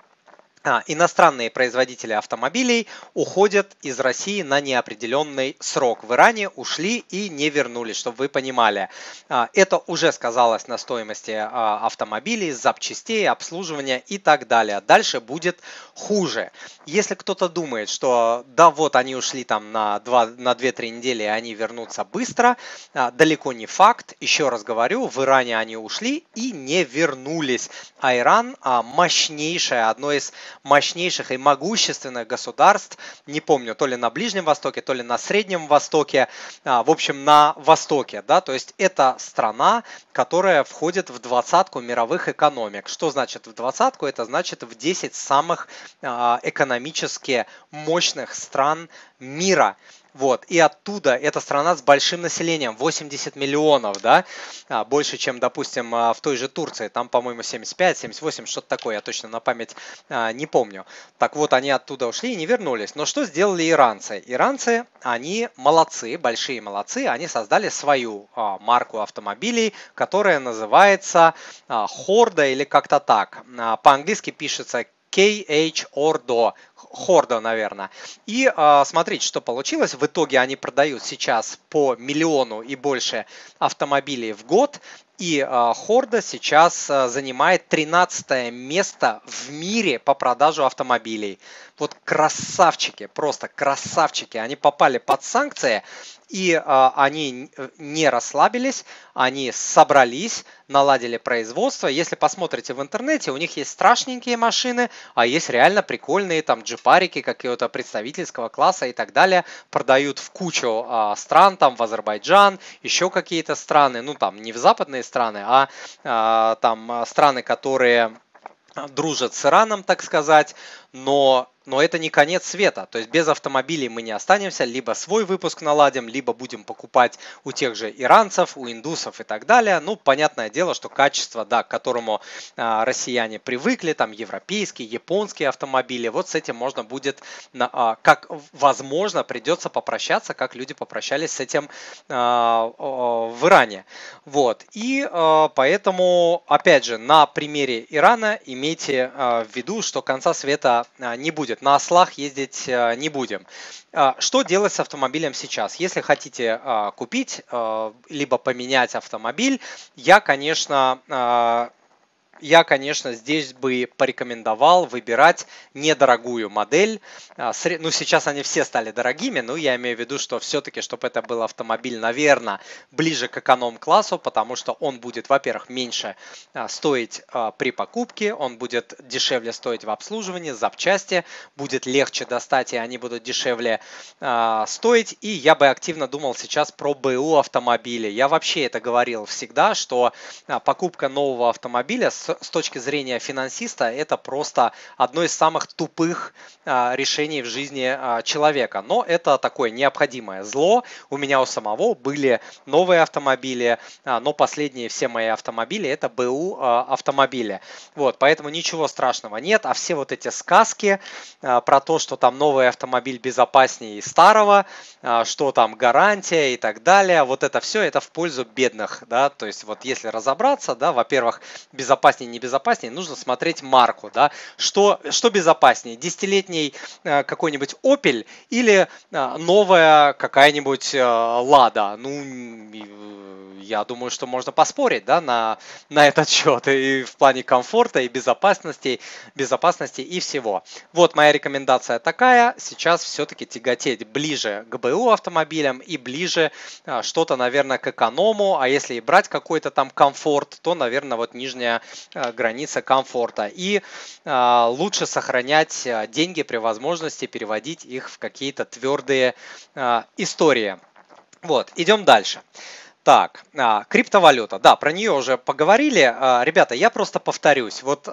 А, иностранные производители автомобилей уходят из России на неопределенный срок. В Иране ушли и не вернулись, чтобы вы понимали. А, это уже сказалось на стоимости а, автомобилей, запчастей, обслуживания и так далее. Дальше будет хуже. Если кто-то думает, что да вот они ушли там на, 2, на 2-3 недели и они вернутся быстро, далеко не факт. Еще раз говорю, в Иране они ушли и не вернулись. А Иран мощнейшая, одно из мощнейших и могущественных государств, не помню, то ли на Ближнем Востоке, то ли на Среднем Востоке, а, в общем, на Востоке, да, то есть это страна, которая входит в двадцатку мировых экономик. Что значит в двадцатку? Это значит в 10 самых а, экономически мощных стран мира. Вот, и оттуда эта страна с большим населением, 80 миллионов, да, а, больше, чем, допустим, а, в той же Турции, там, по-моему, 75, 78, что-то такое, я точно на память а, не помню. Так вот, они оттуда ушли и не вернулись. Но что сделали иранцы? Иранцы, они молодцы, большие молодцы, они создали свою марку автомобилей, которая называется Хорда или как-то так. По-английски пишется KH Ordo, Хордо, наверное. И э, смотрите, что получилось. В итоге они продают сейчас по миллиону и больше автомобилей в год. И э, Хорда сейчас э, занимает 13 место в мире по продажу автомобилей. Вот красавчики, просто красавчики. Они попали под санкции, и а, они не расслабились, они собрались, наладили производство. Если посмотрите в интернете, у них есть страшненькие машины, а есть реально прикольные там джипарики какого-то представительского класса и так далее. Продают в кучу а, стран, там в Азербайджан, еще какие-то страны, ну там не в западные страны, а, а там страны, которые дружат с Ираном, так сказать, но но это не конец света. То есть без автомобилей мы не останемся, либо свой выпуск наладим, либо будем покупать у тех же иранцев, у индусов и так далее. Ну, понятное дело, что качество, да, к которому а, россияне привыкли, там европейские, японские автомобили, вот с этим можно будет, а, как возможно, придется попрощаться, как люди попрощались с этим а, в Иране. Вот. И а, поэтому, опять же, на примере Ирана имейте а, в виду, что конца света а, не будет будет. На ослах ездить э, не будем. А, что делать с автомобилем сейчас? Если хотите а, купить, а, либо поменять автомобиль, я, конечно, я, конечно, здесь бы порекомендовал выбирать недорогую модель. А, ну, сейчас они все стали дорогими, но я имею в виду, что все-таки, чтобы это был автомобиль, наверное, ближе к эконом-классу, потому что он будет, во-первых, меньше а, стоить а, при покупке, он будет дешевле стоить в обслуживании, запчасти, будет легче достать, и они будут дешевле стоить. И я бы активно думал сейчас про БУ автомобили. Я вообще это говорил всегда, что покупка нового автомобиля с с точки зрения финансиста это просто одно из самых тупых а, решений в жизни а, человека. Но это такое необходимое зло. У меня у самого были новые автомобили, а, но последние все мои автомобили это БУ автомобили. Вот, поэтому ничего страшного нет. А все вот эти сказки про то, что там новый автомобиль безопаснее старого, что там гарантия и так далее, вот это все это в пользу бедных, да, то есть вот если разобраться, да, во-первых, безопаснее, небезопаснее, нужно смотреть марку, да, что, что безопаснее, десятилетний летний э, какой-нибудь Opel или э, новая какая-нибудь э, Лада. Ну, я думаю, что можно поспорить да, на, на этот счет и в плане комфорта, и безопасности, безопасности и всего. Вот моя рекомендация такая. Сейчас все-таки тяготеть ближе к БУ автомобилям и ближе что-то, наверное, к эконому. А если и брать какой-то там комфорт, то, наверное, вот нижняя граница комфорта. И лучше сохранять деньги деньги при возможности переводить их в какие-то твердые истории. Вот, идем дальше. Так, криптовалюта, да, про нее уже поговорили. Ребята, я просто повторюсь. Вот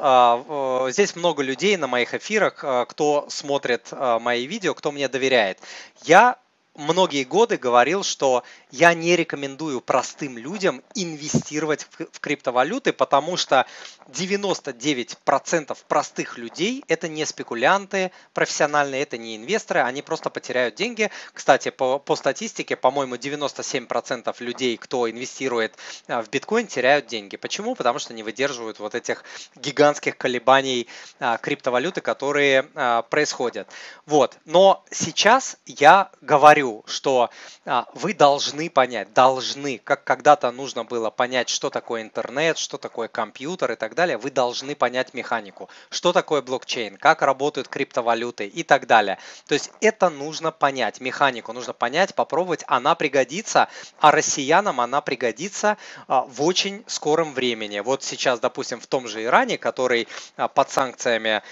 здесь много людей на моих эфирах, кто смотрит мои видео, кто мне доверяет. Я многие годы говорил, что я не рекомендую простым людям инвестировать в криптовалюты, потому что 99% простых людей это не спекулянты профессиональные, это не инвесторы, они просто потеряют деньги. Кстати, по, по статистике, по-моему, 97% людей, кто инвестирует а, в биткоин, теряют деньги. Почему? Потому что не выдерживают вот этих гигантских колебаний а, криптовалюты, которые а, происходят. Вот. Но сейчас я говорю говорю, что а, вы должны понять, должны, как когда-то нужно было понять, что такое интернет, что такое компьютер и так далее, вы должны понять механику, что такое блокчейн, как работают криптовалюты и так далее. То есть это нужно понять, механику нужно понять, попробовать, она пригодится, а россиянам она пригодится а, в очень скором времени. Вот сейчас, допустим, в том же Иране, который а, под санкциями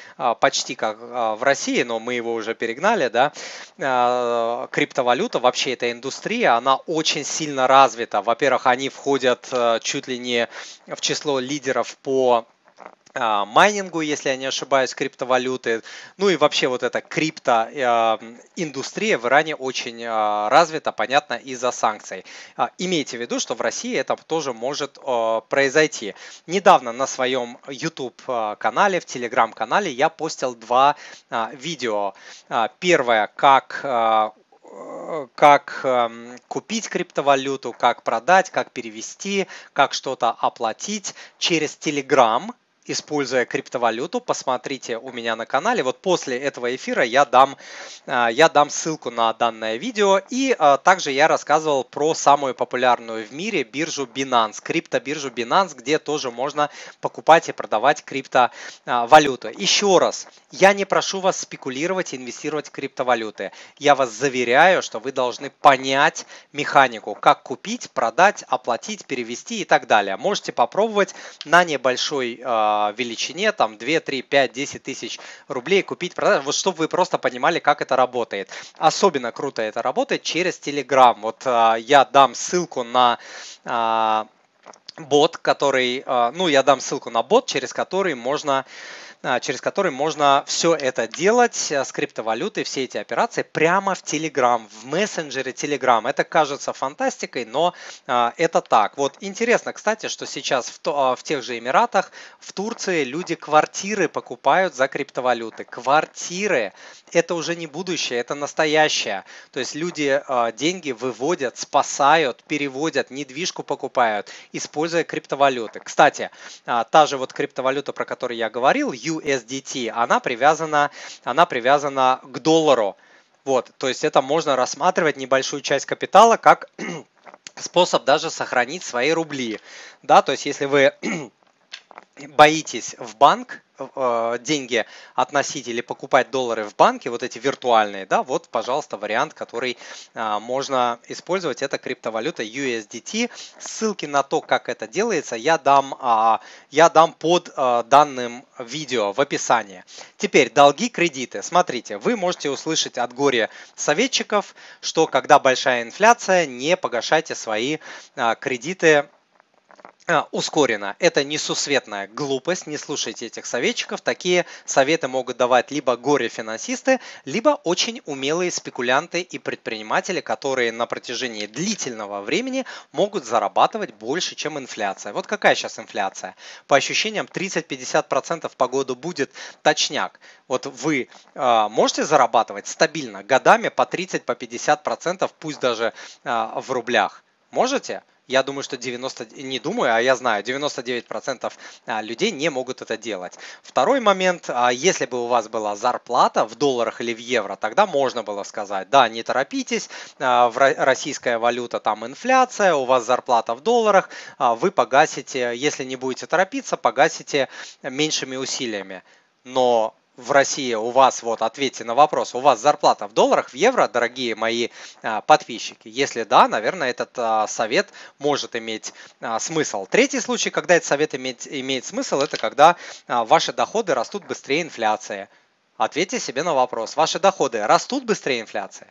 почти как в России, но мы его уже перегнали, да, криптовалюта, вообще эта индустрия, она очень сильно развита. Во-первых, они входят чуть ли не в число лидеров по а, майнингу, если я не ошибаюсь, криптовалюты. Ну и вообще вот эта криптоиндустрия в Иране очень а, развита, понятно, из-за санкций. А, имейте в виду, что в России это тоже может произойти. Недавно на своем YouTube канале, в Telegram канале я постил два видео. Первое, как как купить криптовалюту, как продать, как перевести, как что-то оплатить через Telegram – используя криптовалюту, посмотрите у меня на канале. Вот после этого эфира я дам, а, я дам ссылку на данное видео. И а, также я рассказывал про самую популярную в мире биржу Binance, криптобиржу Binance, где тоже можно покупать и продавать криптовалюту. Еще раз, я не прошу вас спекулировать и инвестировать в криптовалюты. Я вас заверяю, что вы должны понять механику, как купить, продать, оплатить, перевести и так далее. Можете попробовать на небольшой величине, там 2, 3, 5, 10 тысяч рублей купить, продать, вот чтобы вы просто понимали, как это работает. Особенно круто это работает через Telegram. Вот а, я дам ссылку на а, бот, который, а, ну, я дам ссылку на бот, через который можно через который можно все это делать э, с криптовалютой, все эти операции прямо в Telegram, в мессенджере Telegram. Это кажется фантастикой, но а, это так. Вот интересно, кстати, что сейчас в, то, а, в тех же Эмиратах, в Турции люди квартиры покупают за криптовалюты. Квартиры – это уже не будущее, это настоящее. То есть люди деньги выводят, спасают, переводят, недвижку покупают, используя криптовалюты. Кстати, та же вот криптовалюта, про которую я говорил, USDT, она привязана, она привязана к доллару. Вот, то есть это можно рассматривать небольшую часть капитала как способ даже сохранить свои рубли. Да, то есть если вы боитесь в банк э, деньги относить или покупать доллары в банке, вот эти виртуальные, да, вот, пожалуйста, вариант, который э, можно использовать, это криптовалюта USDT. Ссылки на то, как это делается, я дам, э, я дам под э, данным видео в описании. Теперь долги, кредиты. Смотрите, вы можете услышать от горе советчиков, что когда большая инфляция, не погашайте свои кредиты а, ускоренно. Это несусветная глупость, не слушайте этих советчиков. Такие советы могут давать либо горе-финансисты, либо очень умелые спекулянты и предприниматели, которые на протяжении длительного времени могут зарабатывать больше, чем инфляция. Вот какая сейчас инфляция? По ощущениям 30-50% по году будет точняк. Вот вы э, можете зарабатывать стабильно годами по 30-50%, по 50%, пусть даже э, в рублях. Можете? Я думаю, что 90, не думаю, а я знаю, 99% а, людей не могут это делать. Второй момент, а, если бы у вас была зарплата в долларах или в евро, тогда можно было сказать, да, не торопитесь, а, российская валюта, там инфляция, у вас зарплата в долларах, вы погасите, если не будете торопиться, погасите меньшими усилиями. Но в России у вас, вот ответьте на вопрос, у вас зарплата в долларах, в евро, дорогие мои а, подписчики? Если да, наверное, этот а, совет может иметь а, смысл. Третий случай, когда этот совет имеет, имеет смысл, это когда ваши доходы растут быстрее инфляции. Ответьте себе на вопрос, ваши доходы растут быстрее инфляции?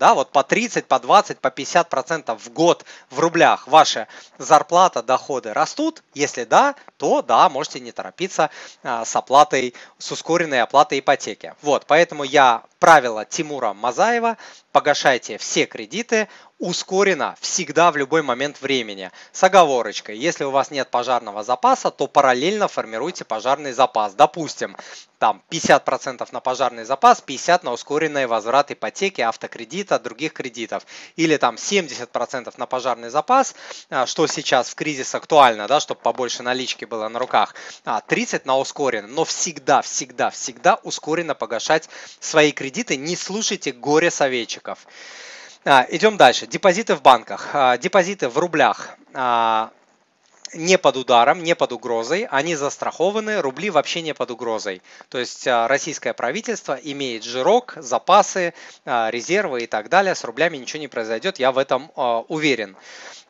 Да, вот по 30, по 20, по 50 процентов в год в рублях ваша зарплата, доходы растут? Если да, то да, можете не торопиться а, с оплатой, с ускоренной оплатой ипотеки. Вот, поэтому я правило Тимура Мазаева, погашайте все кредиты, ускоренно, всегда в любой момент времени. С оговорочкой, если у вас нет пожарного запаса, то параллельно формируйте пожарный запас. Допустим, там 50% на пожарный запас, 50% на ускоренный возврат ипотеки, автокредита, других кредитов. Или там 70% на пожарный запас, а, что сейчас в кризис актуально, да, чтобы побольше налички было на руках. А 30% на ускоренный. Но всегда, всегда, всегда ускоренно погашать свои кредиты. Не слушайте горе советчиков. А, идем дальше. Депозиты в банках. А, депозиты в рублях а, не под ударом, не под угрозой, они застрахованы, рубли вообще не под угрозой. То есть а, российское правительство имеет жирок, запасы, а, резервы и так далее, с рублями ничего не произойдет, я в этом а, уверен.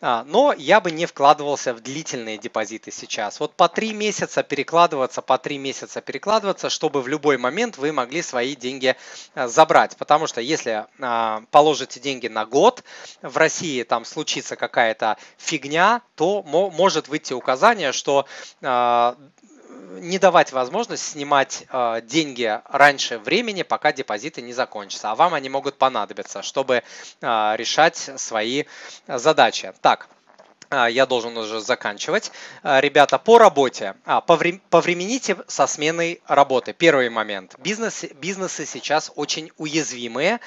Но я бы не вкладывался в длительные депозиты сейчас. Вот по три месяца перекладываться, по три месяца перекладываться, чтобы в любой момент вы могли свои деньги забрать. Потому что если положите деньги на год, в России там случится какая-то фигня, то может выйти указание, что не давать возможность снимать э, деньги раньше времени, пока депозиты не закончатся. А вам они могут понадобиться, чтобы э, решать свои задачи. Так. А, я должен уже заканчивать. А, ребята, по работе. А, повремените со сменой работы. Первый момент. Бизнес, бизнесы сейчас очень уязвимые.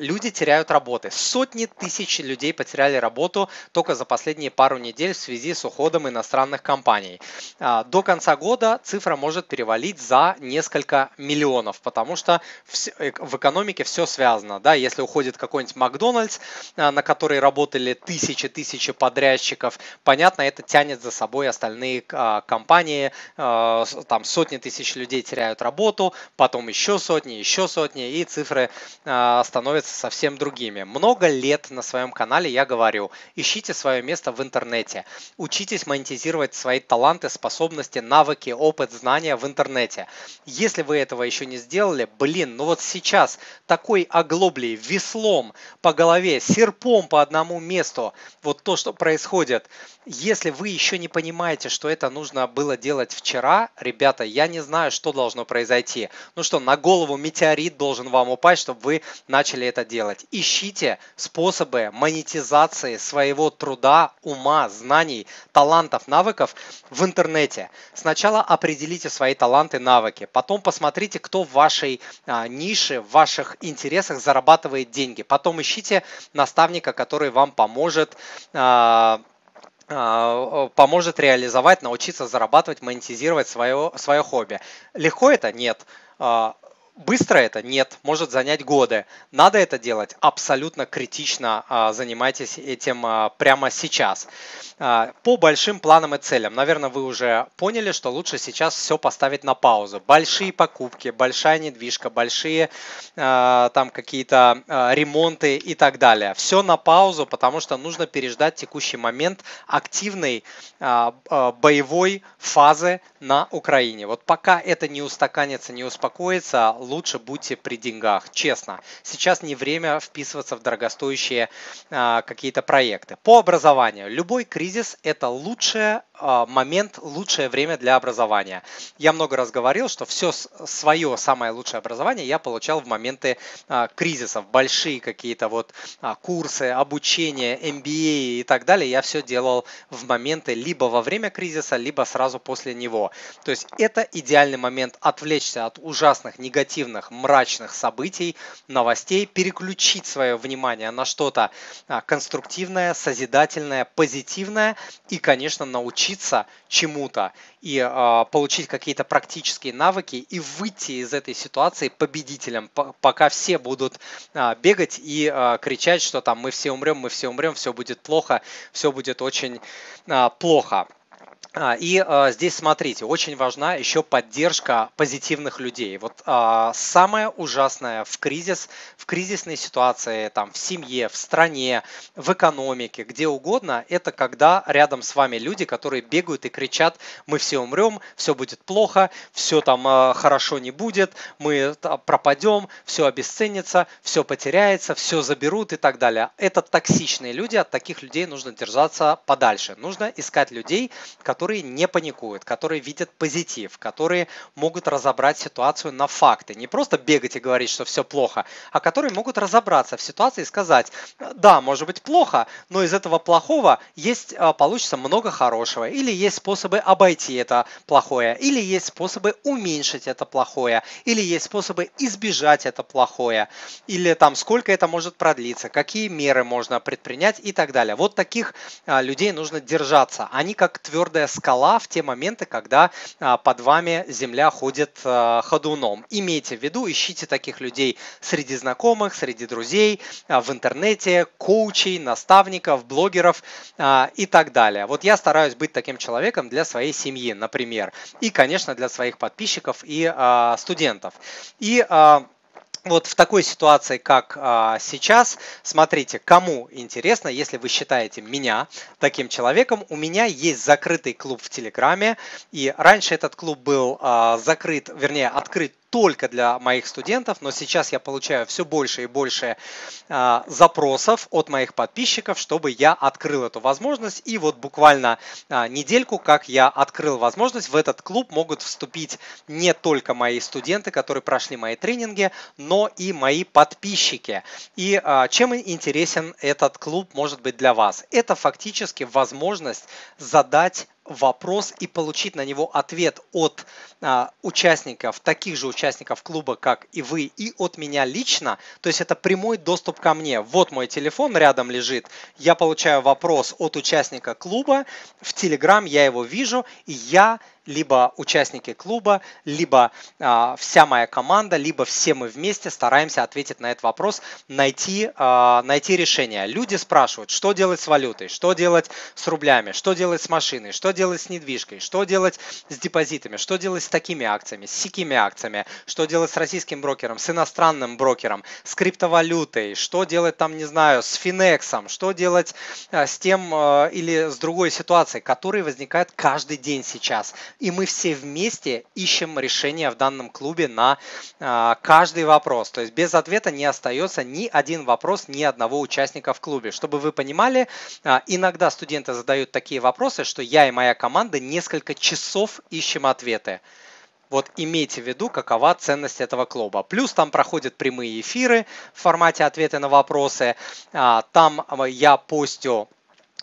Люди теряют работы. Сотни тысяч людей потеряли работу только за последние пару недель в связи с уходом иностранных компаний. До конца года цифра может перевалить за несколько миллионов, потому что э, в экономике все связано. Да? Если уходит какой-нибудь Макдональдс, на который работали тысячи-тысячи подрядчиков, сотрудников. Понятно, это тянет за собой остальные а, компании, а, там сотни тысяч людей теряют работу, потом еще сотни, еще сотни, и цифры а, становятся совсем другими. Много лет на своем канале я говорю, ищите свое место в интернете, учитесь монетизировать свои таланты, способности, навыки, опыт, знания в интернете. Если вы этого еще не сделали, блин, ну вот сейчас такой оглоблей, веслом по голове, серпом по одному месту, вот то, что происходит, будет. Если вы еще не понимаете, что это нужно было делать вчера, ребята, я не знаю, что должно произойти. Ну что, на голову метеорит должен вам упасть, чтобы вы начали это делать. Ищите способы монетизации своего труда, ума, знаний, талантов, навыков в интернете. Сначала определите свои таланты, навыки. Потом посмотрите, кто в вашей а, нише, в ваших интересах зарабатывает деньги. Потом ищите наставника, который вам поможет а, поможет реализовать, научиться зарабатывать, монетизировать свое, свое хобби. Легко это? Нет. Быстро это? Нет, может занять годы. Надо это делать? Абсолютно критично а, занимайтесь этим а, прямо сейчас. А, по большим планам и целям. Наверное, вы уже поняли, что лучше сейчас все поставить на паузу. Большие покупки, большая недвижка, большие там какие-то ремонты и так далее. Все на паузу, потому что нужно переждать текущий момент активной боевой фазы на Украине. Вот пока это не устаканится, не успокоится, лучше будьте при деньгах, честно. Сейчас не время вписываться в дорогостоящие а, какие-то проекты. По образованию. Любой кризис – это лучший а, момент, лучшее время для образования. Я много раз говорил, что все свое самое лучшее образование я получал в моменты а, кризисов. Большие какие-то вот а, курсы, обучение, MBA и так далее. Я все делал в моменты либо во время кризиса, либо сразу после него. То есть это идеальный момент отвлечься от ужасных негативных мрачных событий, новостей, переключить свое внимание на что-то а, конструктивное, созидательное, позитивное и, конечно, научиться чему-то и э, получить какие-то практические навыки и выйти из этой ситуации победителем, пока все будут э, бегать и э, кричать, что там мы все умрем, мы все умрем, все будет плохо, все будет очень э, плохо. А, и а, здесь смотрите, очень важна еще поддержка позитивных людей. Вот а, самое ужасное в кризис, в кризисной ситуации, там, в семье, в стране, в экономике, где угодно, это когда рядом с вами люди, которые бегают и кричат, мы все умрем, все будет плохо, все там а, хорошо не будет, мы пропадем, все обесценится, все потеряется, все заберут и так далее. Это токсичные люди, от таких людей нужно держаться подальше. Нужно искать людей, которые которые не паникуют, которые видят позитив, которые могут разобрать ситуацию на факты. Не просто бегать и говорить, что все плохо, а которые могут разобраться в ситуации и сказать, да, может быть плохо, но из этого плохого есть, а, получится много хорошего. Или есть способы обойти это плохое, или есть способы уменьшить это плохое, или есть способы избежать это плохое, или там сколько это может продлиться, какие меры можно предпринять и так далее. Вот таких а, людей нужно держаться. Они как твердая скала в те моменты, когда под вами земля ходит ходуном. Имейте в виду, ищите таких людей среди знакомых, среди друзей, в интернете, коучей, наставников, блогеров и так далее. Вот я стараюсь быть таким человеком для своей семьи, например, и, конечно, для своих подписчиков и студентов. И вот в такой ситуации, как а, сейчас, смотрите, кому интересно, если вы считаете меня таким человеком, у меня есть закрытый клуб в Телеграме, и раньше этот клуб был а, закрыт, вернее, открыт только для моих студентов, но сейчас я получаю все больше и больше э, запросов от моих подписчиков, чтобы я открыл эту возможность. И вот буквально э, недельку, как я открыл возможность, в этот клуб могут вступить не только мои студенты, которые прошли мои тренинги, но и мои подписчики. И э, чем интересен этот клуб может быть для вас? Это фактически возможность задать вопрос и получить на него ответ от а, участников, таких же участников клуба, как и вы, и от меня лично. То есть это прямой доступ ко мне. Вот мой телефон рядом лежит. Я получаю вопрос от участника клуба в Telegram, я его вижу, и я либо участники клуба, либо а, вся моя команда, либо все мы вместе стараемся ответить на этот вопрос, найти, а, найти решение. Люди спрашивают, что делать с валютой, что делать с рублями, что делать с машиной, что делать с недвижкой, что делать с депозитами, что делать с такими акциями, с сякими акциями, что делать с российским брокером, с иностранным брокером, с криптовалютой, что делать там, не знаю, с Финексом, что делать а, с тем а, или с другой ситуацией, которые возникают каждый день сейчас и мы все вместе ищем решение в данном клубе на а, каждый вопрос. То есть без ответа не остается ни один вопрос ни одного участника в клубе. Чтобы вы понимали, а, иногда студенты задают такие вопросы, что я и моя команда несколько часов ищем ответы. Вот имейте в виду, какова ценность этого клуба. Плюс там проходят прямые эфиры в формате ответы на вопросы. А, там я постю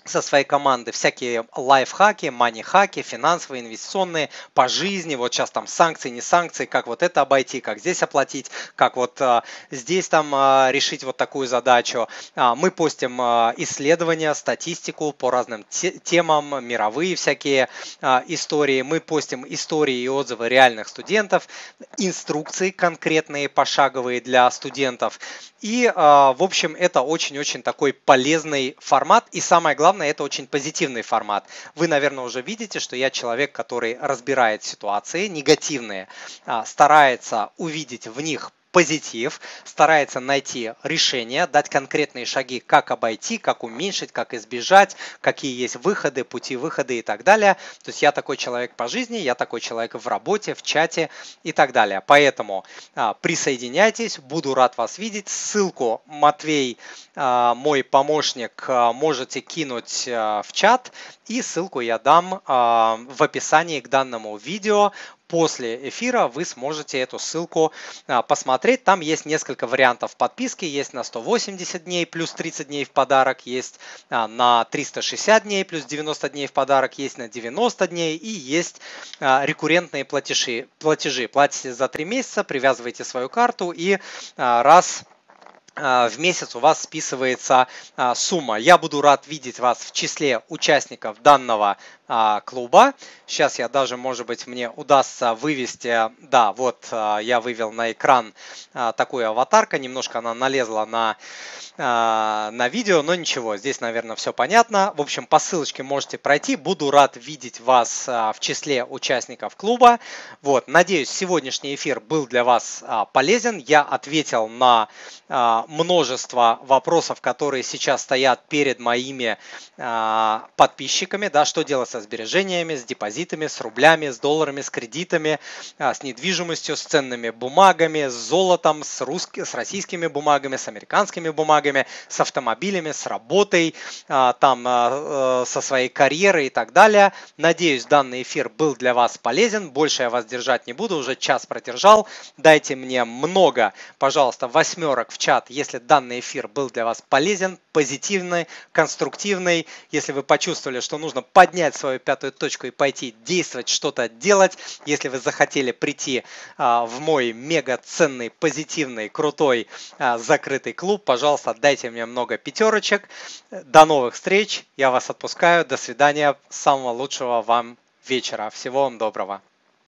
со своей команды всякие лайфхаки, мани-хаки, финансовые, инвестиционные, по жизни, вот сейчас там санкции, не санкции, как вот это обойти, как здесь оплатить, как вот а, здесь там а, решить вот такую задачу. А, мы постим а, исследования, статистику по разным те темам, мировые всякие а, истории, мы постим истории и отзывы реальных студентов, инструкции конкретные, пошаговые для студентов. И, а, в общем, это очень-очень такой полезный формат. И самое главное, это очень позитивный формат. Вы, наверное, уже видите, что я человек, который разбирает ситуации негативные, а, старается увидеть в них позитив, старается найти решение, дать конкретные шаги, как обойти, как уменьшить, как избежать, какие есть выходы, пути выхода и так далее. То есть я такой человек по жизни, я такой человек в работе, в чате и так далее. Поэтому а, присоединяйтесь, буду рад вас видеть. Ссылку Матвей, а, мой помощник, а, можете кинуть в чат и ссылку я дам в описании к данному видео после эфира вы сможете эту ссылку а, посмотреть. Там есть несколько вариантов подписки. Есть на 180 дней плюс 30 дней в подарок. Есть а, на 360 дней плюс 90 дней в подарок. Есть на 90 дней. И есть а, рекуррентные платежи. платежи. Платите за 3 месяца, привязываете свою карту и раз в месяц у вас списывается сумма. Я буду рад видеть вас в числе участников данного а, клуба. Сейчас я даже, может быть, мне удастся вывести, да, вот а, я вывел на экран а, такую аватарку, немножко она налезла на, на видео, но ничего, здесь, наверное, все понятно. В общем, по ссылочке можете пройти, буду рад видеть вас в числе участников клуба. Вот, надеюсь, сегодняшний эфир был для вас полезен. Я ответил на множество вопросов, которые сейчас стоят перед моими подписчиками, да, что делать со сбережениями, с депозитами, с рублями, с долларами, с кредитами, а, с недвижимостью, с ценными бумагами, с золотом, с, русски, с российскими бумагами, с американскими бумагами, с автомобилями, с работой, а, там а, э, со своей карьерой и так далее. Надеюсь, данный эфир был для вас полезен. Больше я вас держать не буду, уже час продержал. Дайте мне много, пожалуйста, восьмерок в чат, если данный эфир был для вас полезен, позитивный, конструктивный. Если вы почувствовали, что нужно поднять свою пятую точку и пойти действовать, что-то делать, если вы захотели прийти а, в мой мега ценный, позитивный, крутой, а, закрытый клуб, пожалуйста, дайте мне много пятерочек. До новых встреч. Я вас отпускаю. До свидания. Самого лучшего вам вечера. Всего вам доброго.